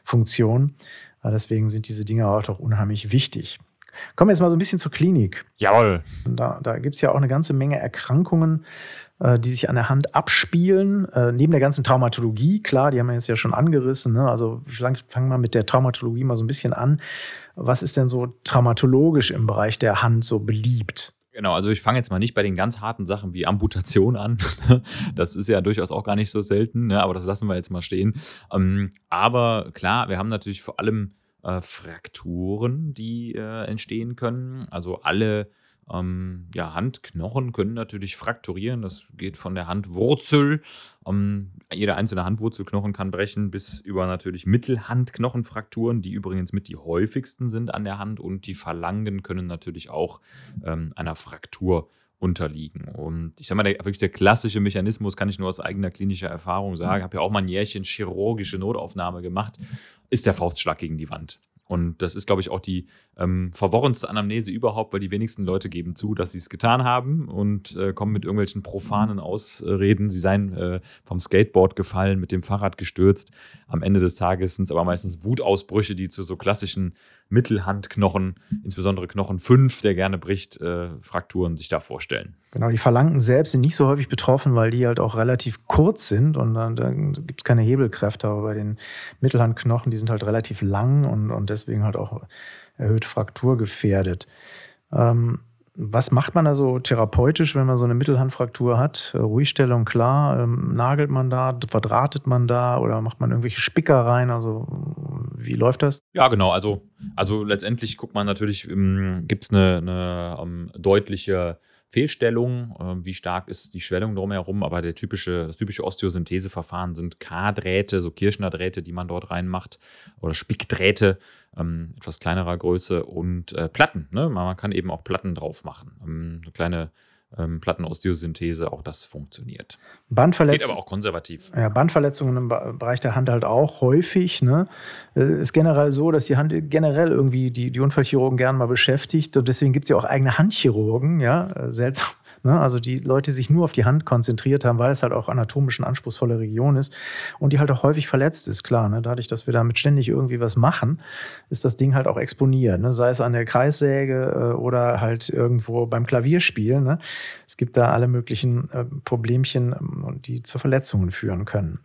Funktion. Deswegen sind diese Dinge auch doch unheimlich wichtig. Kommen wir jetzt mal so ein bisschen zur Klinik. Jawohl. Da, da gibt es ja auch eine ganze Menge Erkrankungen, äh, die sich an der Hand abspielen, äh, neben der ganzen Traumatologie, klar, die haben wir jetzt ja schon angerissen, ne? also vielleicht fangen wir mit der Traumatologie mal so ein bisschen an. Was ist denn so traumatologisch im Bereich der Hand so beliebt? Genau, also ich fange jetzt mal nicht bei den ganz harten Sachen wie Amputation an. Das ist ja durchaus auch gar nicht so selten, ne? aber das lassen wir jetzt mal stehen. Ähm, aber klar, wir haben natürlich vor allem äh, Frakturen, die äh, entstehen können. Also alle ähm, ja, Handknochen können natürlich frakturieren. Das geht von der Handwurzel. Ähm, jeder einzelne Handwurzelknochen kann brechen, bis über natürlich Mittelhandknochenfrakturen, die übrigens mit die häufigsten sind an der Hand. Und die Phalangen können natürlich auch ähm, einer Fraktur unterliegen. Und ich sage mal, der, wirklich der klassische Mechanismus, kann ich nur aus eigener klinischer Erfahrung sagen, Ich habe ja auch mal ein Jährchen chirurgische Notaufnahme gemacht, ist der Faustschlag gegen die Wand. Und das ist, glaube ich, auch die ähm, verworrenste Anamnese überhaupt, weil die wenigsten Leute geben zu, dass sie es getan haben und äh, kommen mit irgendwelchen profanen Ausreden. Sie seien äh, vom Skateboard gefallen, mit dem Fahrrad gestürzt. Am Ende des Tages sind es aber meistens Wutausbrüche, die zu so klassischen Mittelhandknochen, insbesondere Knochen 5, der gerne bricht, äh, Frakturen sich da vorstellen. Genau, die Phalanken selbst sind nicht so häufig betroffen, weil die halt auch relativ kurz sind und dann, dann gibt es keine Hebelkräfte. Aber bei den Mittelhandknochen, die sind halt relativ lang und, und deswegen halt auch erhöht frakturgefährdet. Ähm, was macht man also therapeutisch, wenn man so eine Mittelhandfraktur hat? Ruhigstellung, klar. Ähm, nagelt man da, verdrahtet man da oder macht man irgendwelche Spicker rein? Also, wie läuft das? Ja, genau. Also, also letztendlich guckt man natürlich, ähm, gibt es eine, eine um, ähm, deutliche Fehlstellung, äh, wie stark ist die Schwellung drumherum, aber der typische, das typische Osteosyntheseverfahren sind K-Drähte, so Kirschner-Drähte, die man dort reinmacht, oder Spickdrähte, ähm, etwas kleinerer Größe und äh, Platten. Ne? Man kann eben auch Platten drauf machen. Ähm, eine kleine ähm, Plattenosteosynthese, auch das funktioniert. Bandverletzungen. Geht aber auch konservativ. Ja, Bandverletzungen im Bereich der Hand halt auch häufig. Ne? Äh, ist generell so, dass die Hand generell irgendwie die, die Unfallchirurgen gerne mal beschäftigt. Und deswegen gibt es ja auch eigene Handchirurgen, ja, äh, seltsam Ne? Also die Leute, sich nur auf die Hand konzentriert haben, weil es halt auch anatomisch eine anspruchsvolle Region ist und die halt auch häufig verletzt ist, klar. Ne? Dadurch, dass wir damit ständig irgendwie was machen, ist das Ding halt auch exponiert. Ne? Sei es an der Kreissäge äh, oder halt irgendwo beim Klavierspielen. Ne? Es gibt da alle möglichen äh, Problemchen, ähm, die zu Verletzungen führen können.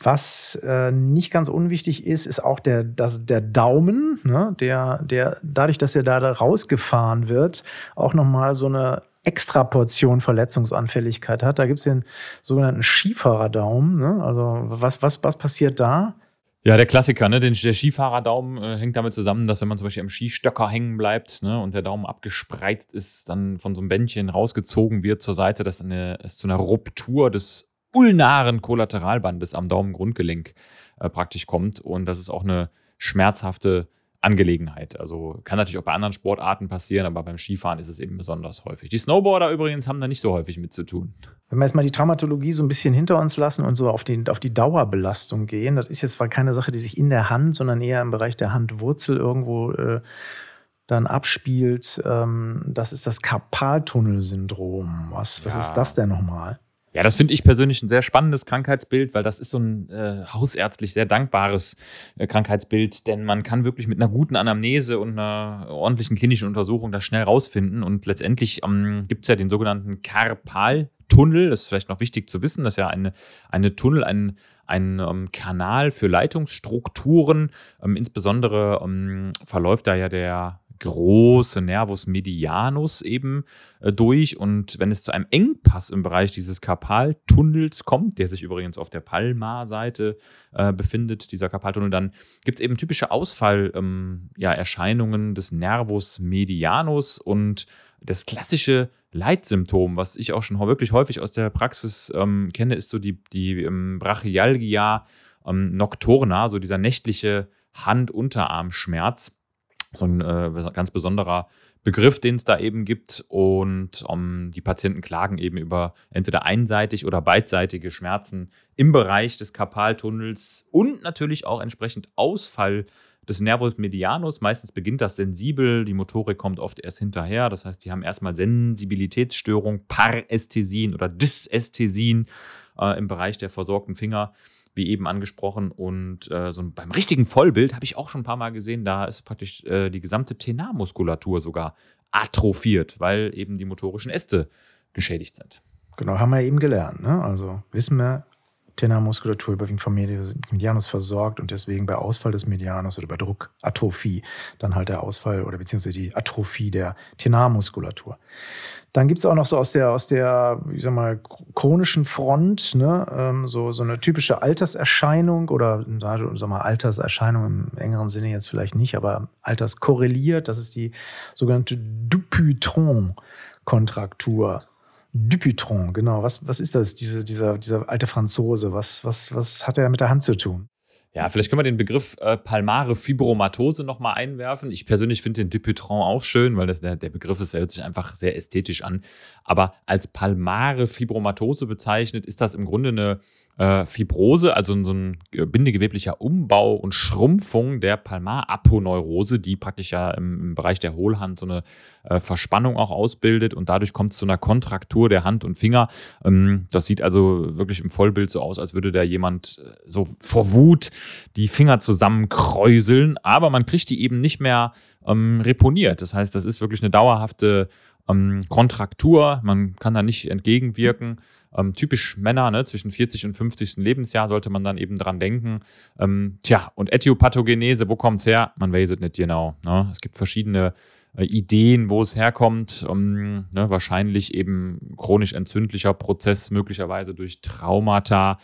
Was äh, nicht ganz unwichtig ist, ist auch der, das, der Daumen, ne? der, der dadurch, dass er da rausgefahren wird, auch nochmal so eine extra Portion Verletzungsanfälligkeit hat. Da gibt es den sogenannten Skifahrerdaumen. Ne? Also was, was, was passiert da? Ja, der Klassiker, ne? Der Skifahrerdaumen äh, hängt damit zusammen, dass wenn man zum Beispiel am Skistöcker hängen bleibt ne, und der Daumen abgespreizt ist, dann von so einem Bändchen rausgezogen wird zur Seite, dass eine, es zu einer Ruptur des ulnaren Kollateralbandes am Daumengrundgelenk äh, praktisch kommt. Und das ist auch eine schmerzhafte Angelegenheit. Also kann natürlich auch bei anderen Sportarten passieren, aber beim Skifahren ist es eben besonders häufig. Die Snowboarder übrigens haben da nicht so häufig mit zu tun. Wenn wir jetzt mal die Traumatologie so ein bisschen hinter uns lassen und so auf die, auf die Dauerbelastung gehen, das ist jetzt zwar keine Sache, die sich in der Hand, sondern eher im Bereich der Handwurzel irgendwo äh, dann abspielt. Ähm, das ist das Karpaltunnelsyndrom. Was, was ja. ist das denn nochmal? Ja, das finde ich persönlich ein sehr spannendes Krankheitsbild, weil das ist so ein äh, hausärztlich sehr dankbares äh, Krankheitsbild, denn man kann wirklich mit einer guten Anamnese und einer ordentlichen klinischen Untersuchung das schnell rausfinden. Und letztendlich ähm, gibt es ja den sogenannten Karpaltunnel. Das ist vielleicht noch wichtig zu wissen, das ist ja eine, eine Tunnel, ein, ein ähm, Kanal für Leitungsstrukturen. Ähm, insbesondere ähm, verläuft da ja der große Nervus medianus eben äh, durch. Und wenn es zu einem Engpass im Bereich dieses Karpaltunnels kommt, der sich übrigens auf der Palmarseite äh, befindet, dieser Karpaltunnel, dann gibt es eben typische Ausfallerscheinungen ähm, ja, des Nervus medianus und das klassische Leitsymptom, was ich auch schon wirklich häufig aus der Praxis ähm, kenne, ist so die, die ähm, Brachialgia ähm, nocturna, so dieser nächtliche Hand-Unterarmschmerz. So ein äh, ganz besonderer Begriff, den es da eben gibt. Und um, ähm, die Patienten klagen eben über entweder einseitig oder beidseitige Schmerzen im Bereich des Karpaltunnels und natürlich auch entsprechend Ausfall des Nervus medianus. Meistens beginnt das sensibel, die Motorik kommt oft erst hinterher. Das heißt, die haben erstmal Sensibilitätsstörung, Parästhesien oder Dysästhesien äh, im Bereich der versorgten Finger wie eben angesprochen. Und äh, so beim richtigen Vollbild habe ich auch schon ein paar Mal gesehen, da ist praktisch äh, die gesamte Tenarmuskulatur sogar atrophiert, weil eben die motorischen Äste geschädigt sind. Genau, haben wir eben gelernt. Ne? Also wissen wir, Tenarmuskulatur überwiegend vom Medianus versorgt und deswegen bei Ausfall des Medianus oder bei Druckatrophie dann halt der Ausfall oder beziehungsweise die Atrophie der Tenarmuskulatur. Dann gibt es auch noch so aus der, aus der, ich sag mal, chronischen Front, ne, ähm, so, so eine typische Alterserscheinung oder sag mal, Alterserscheinung im engeren Sinne jetzt vielleicht nicht, aber alterskorreliert. Das ist die sogenannte Dupuytron-Kontraktur. Dupuytron, genau. Was, was ist das, diese, dieser, dieser alte Franzose? Was, was, was hat er mit der Hand zu tun? Ja, vielleicht können wir den Begriff äh, palmare Fibromatose nochmal einwerfen. Ich persönlich finde den Dupuytron auch schön, weil das, der, der Begriff ist, der hört sich einfach sehr ästhetisch an. Aber als palmare Fibromatose bezeichnet, ist das im Grunde eine äh, Fibrose, also so ein bindegeweblicher Umbau und Schrumpfung der Palmaraponeurose, die praktisch ja im, im, Bereich der Hohlhand so eine äh, Verspannung auch ausbildet und dadurch kommt es zu einer Kontraktur der Hand und Finger. Ähm, das sieht also wirklich im Vollbild so aus, als würde da jemand äh, so vor Wut die Finger zusammenkräuseln, aber man kriegt die eben nicht mehr ähm, reponiert. Das heißt, das ist wirklich eine dauerhafte ähm, Kontraktur, man kann da nicht entgegenwirken. Ähm, typisch Männer, ne, zwischen 40 und 50. Lebensjahr sollte man dann eben dran denken. Ähm, tja, und Äthiopathogenese, wo kommt es her? Man weiß es nicht genau. Ne? Es gibt verschiedene äh, Ideen, wo es herkommt. Ähm, ne, wahrscheinlich eben chronisch entzündlicher Prozess, möglicherweise durch Traumata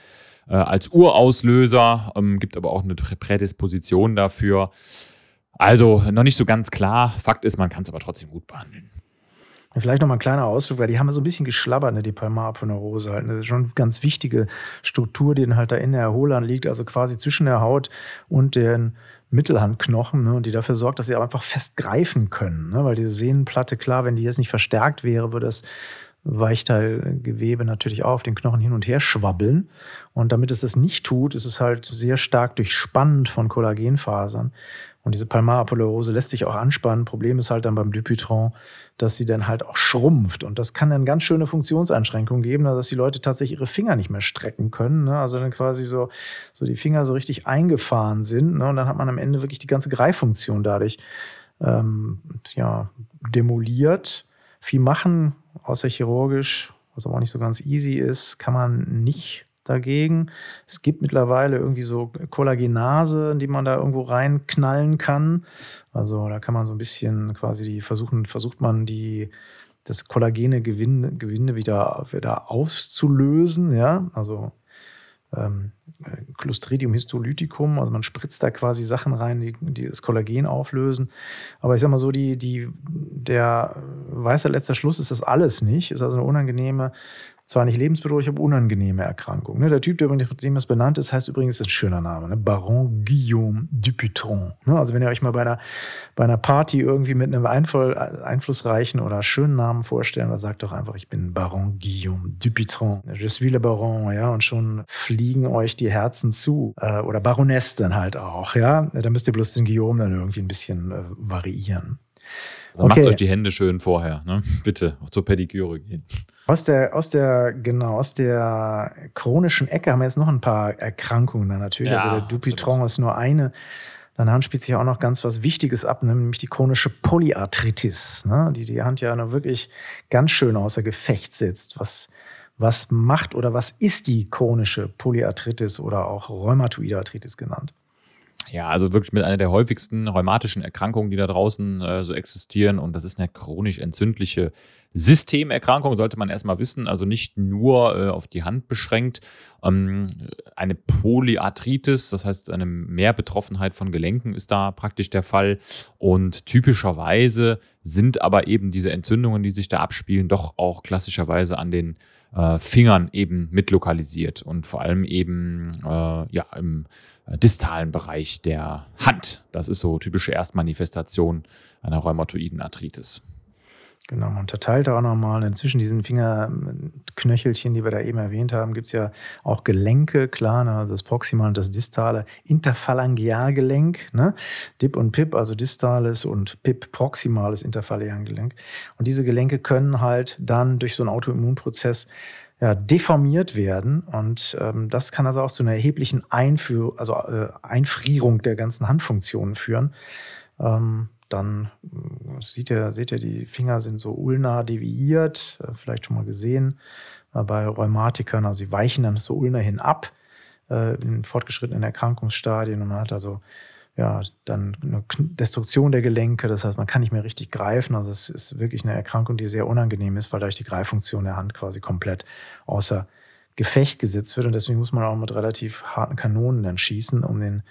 äh, als Urauslöser. Ähm, gibt aber auch eine Prädisposition dafür. Also noch nicht so ganz klar. Fakt ist, man kann es aber trotzdem gut behandeln. Vielleicht nochmal ein kleiner Ausflug, weil die haben so ein bisschen geschlabbert, ne, die Palmaraponeurose. Halt, ne? Schon eine ganz wichtige Struktur, die dann halt da in der Erholern liegt, also quasi zwischen der Haut und den Mittelhandknochen ne, und die dafür sorgt, dass sie einfach fest greifen können. Ne? Weil diese Sehnenplatte, klar, wenn die jetzt nicht verstärkt wäre, würde das Weichteilgewebe natürlich auch auf den Knochen hin und her schwabbeln. Und damit es das nicht tut, ist es halt sehr stark durchspannt von Kollagenfasern. Und diese Palmarapolerose lässt sich auch anspannen. Problem ist halt dann beim Dupuytron, dass sie dann halt auch schrumpft. Und das kann dann ganz schöne Funktionseinschränkungen geben, dass die Leute tatsächlich ihre Finger nicht mehr strecken können. Ne? Also dann quasi so, so die Finger so richtig eingefahren sind. Ne? Und dann hat man am Ende wirklich die ganze Greiffunktion dadurch ähm, ja, demoliert. Viel machen, außer chirurgisch, was aber auch nicht so ganz easy ist, kann man nicht dagegen. Es gibt mittlerweile irgendwie so Kollagenase, die man da irgendwo reinknallen kann. Also da kann man so ein bisschen quasi die versuchen, versucht man die das Kollagene Gewinde, Gewinde wieder, wieder auszulösen, ja, also ähm, Clostridium histolyticum, also man spritzt da quasi Sachen rein, die, die das Kollagen auflösen. Aber ich sag mal so, die, die, der weiße letzter Schluss ist das alles nicht. Ist also eine unangenehme zwar nicht lebensbedrohlich, aber unangenehme Erkrankung. Ne? Der Typ, der übrigens, dem das benannt ist, heißt übrigens, ist ein schöner Name, ne? Baron Guillaume Dupuytron. Ne? Also wenn ihr euch mal bei einer, bei einer Party irgendwie mit einem Einfall, einflussreichen oder schönen Namen vorstellen, dann sagt doch einfach, ich bin Baron Guillaume Dupuytron. Je suis le Baron, ja, und schon fliegen euch die Herzen zu. Äh, oder Baroness dann halt auch, ja. Da müsst ihr bloß den Guillaume dann irgendwie ein bisschen äh, variieren. Also okay. Macht euch die Hände schön vorher, ne? Bitte, auch zur Pediküre gehen. Aus der, aus der, genau, aus der chronischen Ecke haben wir jetzt noch ein paar Erkrankungen da natürlich. Ja, also der Dupuytron ist nur eine. Danach spielt sich auch noch ganz was Wichtiges ab, nämlich die chronische Polyarthritis, ne? die die Hand ja noch wirklich ganz schön außer Gefecht setzt. Was, was macht oder was ist die chronische Polyarthritis oder auch Rheumatoide Arthritis genannt? Ja, also wirklich mit einer der häufigsten rheumatischen Erkrankungen, die da draußen äh, so existieren. Und das ist eine chronisch entzündliche Systemerkrankung, sollte man erstmal wissen. Also nicht nur äh, auf die Hand beschränkt. Ähm, eine Polyarthritis, das heißt eine Mehrbetroffenheit von Gelenken ist da praktisch der Fall. Und typischerweise sind aber eben diese Entzündungen, die sich da abspielen, doch auch klassischerweise an den äh, Fingern eben mitlokalisiert und vor allem eben äh, ja, im äh, distalen Bereich der Hand. Das ist so typische Erstmanifestation einer rheumatoiden Arthritis. Genau, unterteilt auch nochmal. Inzwischen diesen Fingerknöchelchen, die wir da eben erwähnt haben, gibt es ja auch Gelenke, klar, ne? also das Proximal und das distale Interphalangealgelenk, ne? Dip und Pip, also distales und Pip proximales Interphalangealgelenk. Und diese Gelenke können halt dann durch so einen Autoimmunprozess ja, deformiert werden. Und ähm, das kann also auch zu einer erheblichen Einführ also, äh, Einfrierung der ganzen Handfunktionen führen. Ähm, dann äh, sieht ihr, seht ihr, die Finger sind so ulnar deviiert, äh, vielleicht schon mal gesehen äh, bei Rheumatikern. Also sie weichen dann so ulnar hin ab in fortgeschrittenen Erkrankungsstadien und man hat also ja, dann eine Destruktion der Gelenke, das heißt, man kann nicht mehr richtig greifen. Also es ist wirklich eine Erkrankung, die sehr unangenehm ist, weil dadurch die Greiffunktion der Hand quasi komplett außer Gefecht gesetzt wird. Und deswegen muss man auch mit relativ harten Kanonen dann schießen, um den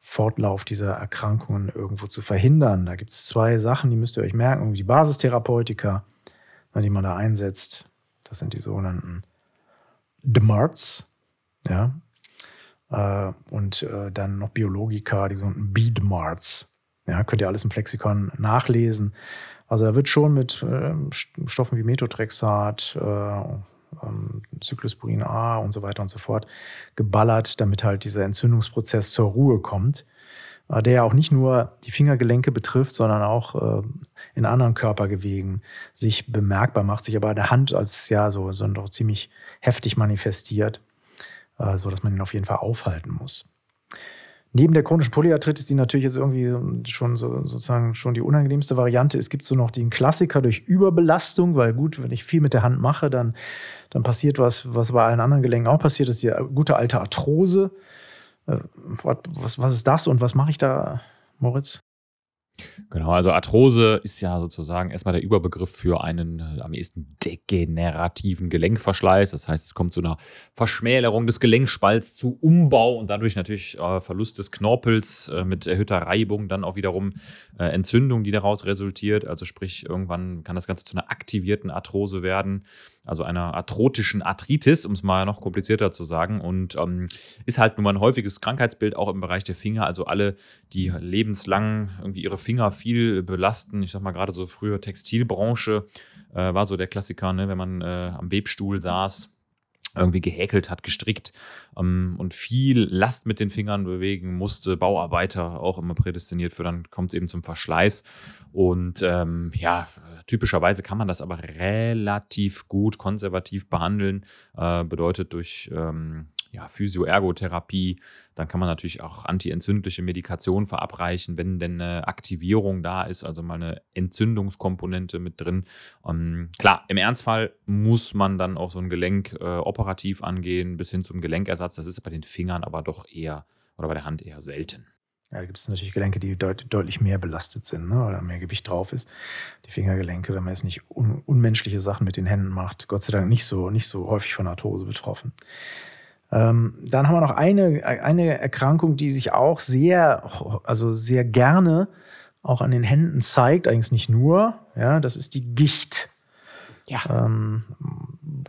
Fortlauf dieser Erkrankungen irgendwo zu verhindern. Da gibt es zwei Sachen, die müsst ihr euch merken. Die Basistherapeutika, die man da einsetzt, das sind die sogenannten DMARDs. Ja, äh, und äh, dann noch Biologika, die sogenannten Beadmarts. Ja, könnt ihr alles im Flexikon nachlesen. Also da wird schon mit äh, Stoffen wie Methotrexat, ähm, Cyclosporin A und so weiter und so fort geballert, damit halt dieser Entzündungsprozess zur Ruhe kommt, äh, der ja auch nicht nur die Fingergelenke betrifft, sondern auch äh, in anderen Körpergewegen sich bemerkbar macht, sich aber in der Hand als ja so, so doch ziemlich heftig manifestiert äh, sodass man ihn auf jeden Fall aufhalten muss. Neben der chronischen Polyarthritis, die natürlich jetzt irgendwie schon so, sozusagen schon die unangenehmste Variante ist, gibt es so noch den Klassiker durch Überbelastung, weil gut, wenn ich viel mit der Hand mache, dann, dann passiert was, was bei allen anderen Gelenken auch passiert, ist die gute alte Arthrose. Äh, was, was ist das und was mache ich da, Moritz? Genau, also Arthrose ist ja sozusagen erstmal der Überbegriff für einen äh, am ehesten degenerativen Gelenkverschleiß. Das heißt, es kommt zu einer Verschmälerung des Gelenkspalts, zu Umbau und dadurch natürlich äh, Verlust des Knorpels äh, mit erhöhter Reibung, dann auch wiederum äh, Entzündung, die daraus resultiert. Also sprich, irgendwann kann das Ganze zu einer aktivierten Arthrose werden also einer arthrotischen Arthritis, um es mal noch komplizierter zu sagen. Und ähm, ist halt nun mal ein häufiges Krankheitsbild auch im Bereich der Finger. Also alle, die lebenslang irgendwie ihre Finger viel belasten, ich sag mal gerade so früher Textilbranche, äh, war so der Klassiker, ne? wenn man äh, am Webstuhl saß irgendwie gehäkelt hat, gestrickt ähm, und viel Last mit den Fingern bewegen musste, Bauarbeiter auch immer prädestiniert für, dann kommt es eben zum Verschleiß. Und ähm, ja, typischerweise kann man das aber relativ gut konservativ behandeln. Äh, bedeutet durch ähm, ja, Physio-Ergotherapie. Dann kann man natürlich auch antientzündliche Medikation verabreichen, wenn denn eine Aktivierung da ist, also mal eine Entzündungskomponente mit drin. Ähm, klar, im Ernstfall muss man dann auch so ein Gelenk äh, operativ angehen, bis hin zum Gelenkersatz. Das ist bei den Fingern aber doch eher oder bei der Hand eher selten. Ja, da gibt es natürlich Gelenke, die deut deutlich mehr belastet sind, ne, da mehr Gewicht drauf ist. Die Fingergelenke, wenn man jetzt nicht un unmenschliche Sachen mit den Händen macht, Gott sei Dank nicht so, nicht so häufig von Arthrose betroffen. Ähm, dann haben wir noch eine, eine Erkrankung, die sich auch sehr, also sehr gerne auch an den Händen zeigt, eigentlich nicht nur, ja, das ist die Gicht. Ja. Ähm,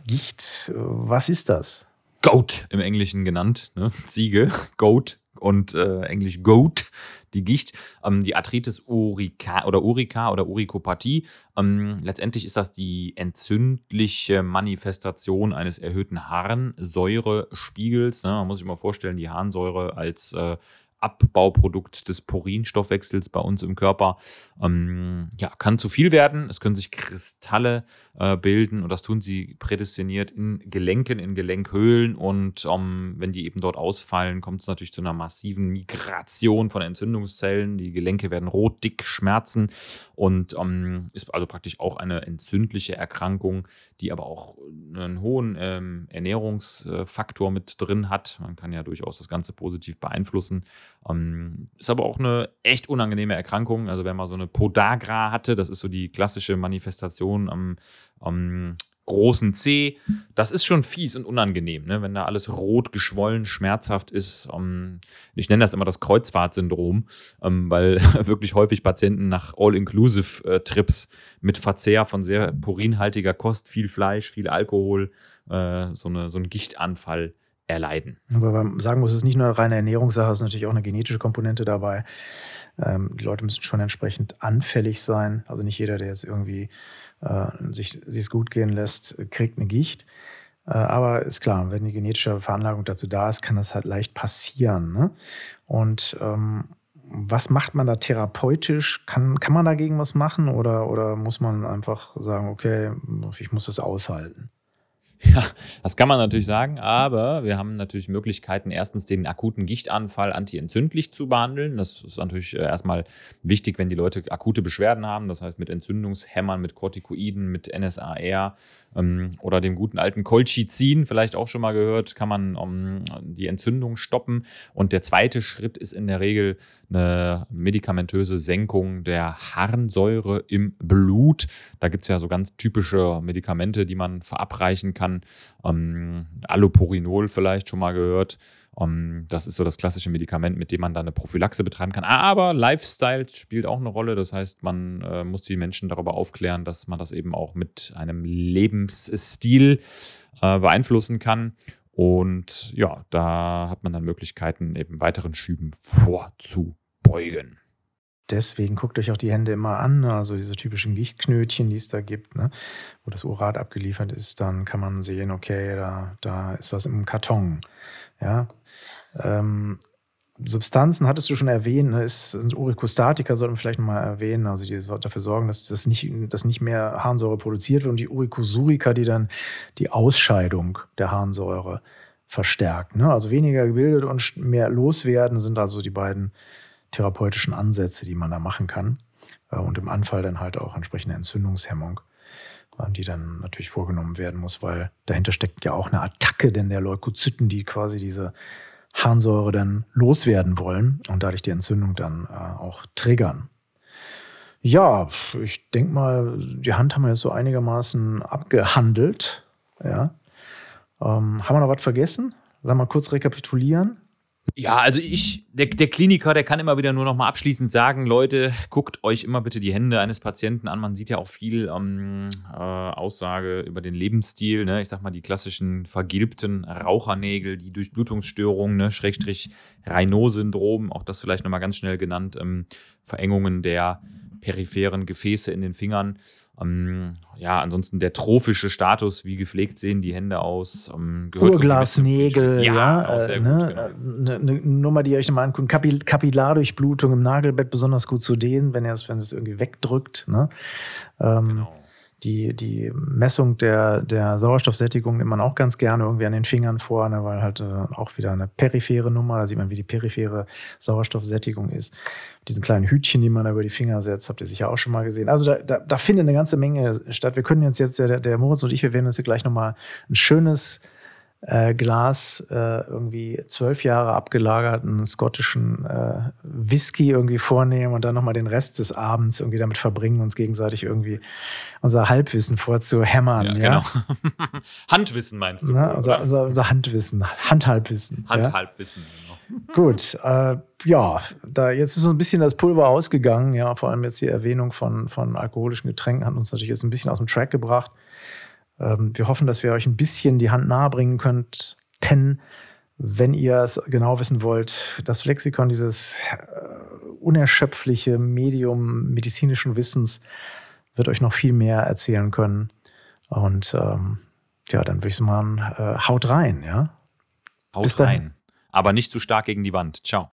Gicht, was ist das? Goat im Englischen genannt, ne? Ziege, Goat und äh, Englisch Goat die Gicht, ähm, die Arthritis urica oder Urica oder Urikopathie. Ähm, letztendlich ist das die entzündliche Manifestation eines erhöhten Harnsäurespiegels. Ne? Man muss sich mal vorstellen, die Harnsäure als äh, Abbauprodukt des Purinstoffwechsels bei uns im Körper. Ähm, ja, kann zu viel werden. Es können sich Kristalle äh, bilden und das tun sie prädestiniert in Gelenken, in Gelenkhöhlen. Und ähm, wenn die eben dort ausfallen, kommt es natürlich zu einer massiven Migration von Entzündungszellen. Die Gelenke werden rot, dick, schmerzen und ähm, ist also praktisch auch eine entzündliche Erkrankung, die aber auch einen hohen ähm, Ernährungsfaktor mit drin hat. Man kann ja durchaus das Ganze positiv beeinflussen. Ähm, ist aber auch eine echt unangenehme Erkrankung. Also wenn man so eine Podagra hatte, das ist so die klassische Manifestation am, am großen C. Das ist schon fies und unangenehm, ne? wenn da alles rot, geschwollen, schmerzhaft ist. Ähm, ich nenne das immer das Kreuzfahrtsyndrom, ähm, weil wirklich häufig Patienten nach All-Inclusive-Trips mit Verzehr von sehr purinhaltiger Kost, viel Fleisch, viel Alkohol, äh, so, eine, so einen Gichtanfall erleiden. Aber man sagen muss, es ist nicht nur eine reine Ernährungssache, es ist natürlich auch eine genetische Komponente dabei. Ähm, die Leute müssen schon entsprechend anfällig sein. Also nicht jeder, der jetzt irgendwie äh, sich es gut gehen lässt, kriegt eine Gicht. Äh, aber ist klar, wenn die genetische Veranlagung dazu da ist, kann das halt leicht passieren. Ne? Und ähm, was macht man da therapeutisch? Kann, kann man dagegen was machen oder, oder muss man einfach sagen, okay, ich muss das aushalten? Ja, das kann man natürlich sagen, aber wir haben natürlich Möglichkeiten, erstens den akuten Gichtanfall antientzündlich zu behandeln. Das ist natürlich äh, erstmal wichtig, wenn die Leute akute Beschwerden haben, das heißt mit Entzündungshämmern, mit Corticoiden, mit NSAR ähm, oder dem guten alten Colchicin, vielleicht auch schon mal gehört, kann man um, die Entzündung stoppen. Und der zweite Schritt ist in der Regel eine medikamentöse Senkung der Harnsäure im Blut. Da gibt es ja so ganz typische Medikamente, die man verabreichen kann. Ähm, Allopurinol vielleicht schon mal gehört. Um, ähm, das ist so das klassische Medikament, mit dem man dann eine Prophylaxe betreiben kann. Aber Lifestyle spielt auch eine Rolle. Das heißt, man äh, muss die Menschen darüber aufklären, dass man das eben auch mit einem Lebensstil äh, beeinflussen kann. Und ja, da hat man dann Möglichkeiten, eben weiteren Schüben vorzubeugen deswegen guckt euch auch die Hände immer an, ne? also diese typischen Gichtknötchen, die es da gibt, ne? wo das Urat abgeliefert ist, dann kann man sehen, okay, da, da ist was im Karton. Ja. Ähm, Substanzen hattest du schon erwähnt, ne, ist, sind Urikostatika, sollten wir vielleicht nochmal erwähnen, also die dafür sorgen, dass, das nicht, dass nicht mehr Harnsäure produziert wird und die Urikosurika, die dann die Ausscheidung der Harnsäure verstärkt. Ne? Also weniger gebildet und mehr loswerden sind also die beiden therapeutischen Ansätze, die man da machen kann. Äh, und im Anfall dann halt auch entsprechende Entzündungshemmung, äh, die dann natürlich vorgenommen werden muss, weil dahinter steckt ja auch eine Attacke denn der Leukozyten, die quasi diese Harnsäure dann loswerden wollen und dadurch die Entzündung dann äh, auch triggern. Ja, ich denke mal, die Hand haben wir jetzt so einigermaßen abgehandelt. Ja. Ähm, haben wir noch was vergessen? Wir mal kurz rekapitulieren? Ja, also ich, der, der Kliniker, der kann immer wieder nur noch mal abschließend sagen, Leute, guckt euch immer bitte die Hände eines Patienten an. Man sieht ja auch viel ähm, äh, Aussage über den Lebensstil. Ne? Ich sag mal, die klassischen vergilbten Rauchernägel, die Durchblutungsstörungen, ne? Schrägstrich Raynaud-Syndrom, auch das vielleicht noch mal ganz schnell genannt, ähm, Verengungen der peripheren Gefäße in den Fingern. Ähm, ja, ansonsten der trophische Status, wie gepflegt sehen die Hände aus? Ähm, Urglasnägel, ja, ja äh, ne, gut, genau. eine, eine Nummer, die ihr euch nochmal anguckt, Kapil Kapillardurchblutung im Nagelbett besonders gut zu dehnen, wenn ihr es, wenn es irgendwie wegdrückt. Ne? Ähm, genau die, die Messung der, der Sauerstoffsättigung nimmt man auch ganz gerne irgendwie an den Fingern vor, ne, weil halt äh, auch wieder eine periphere Nummer, da sieht man, wie die periphere Sauerstoffsättigung ist. Diesen kleinen Hütchen, die man da über die Finger setzt, habt ihr sicher auch schon mal gesehen. Also da, da, da findet eine ganze Menge statt. Wir können jetzt jetzt, der, der Moritz und ich, wir werden uns hier gleich nochmal ein schönes äh, Glas äh, irgendwie zwölf Jahre abgelagerten schottischen äh, Whisky irgendwie vornehmen und dann nochmal den Rest des Abends irgendwie damit verbringen, uns gegenseitig irgendwie unser Halbwissen vorzuhämmern. Ja, ja? genau. Handwissen meinst du? Na, unser, unser, unser, Handwissen, Handhalbwissen. Handhalbwissen, ja? genau. Gut, äh, ja, da jetzt ist so ein bisschen das Pulver ausgegangen, ja, vor allem jetzt die Erwähnung von, von alkoholischen Getränken hat uns natürlich jetzt ein bisschen aus dem Track gebracht. Ähm, wir hoffen, dass wir euch ein bisschen die Hand nahebringen könnt, denn wenn ihr es genau wissen wollt, das Lexikon dieses äh, unerschöpfliche Medium medizinischen Wissens wird euch noch viel mehr erzählen können. Und ähm, ja, dann würde ich sagen, äh, haut rein, ja. Haut rein. Aber nicht zu stark gegen die Wand. Ciao.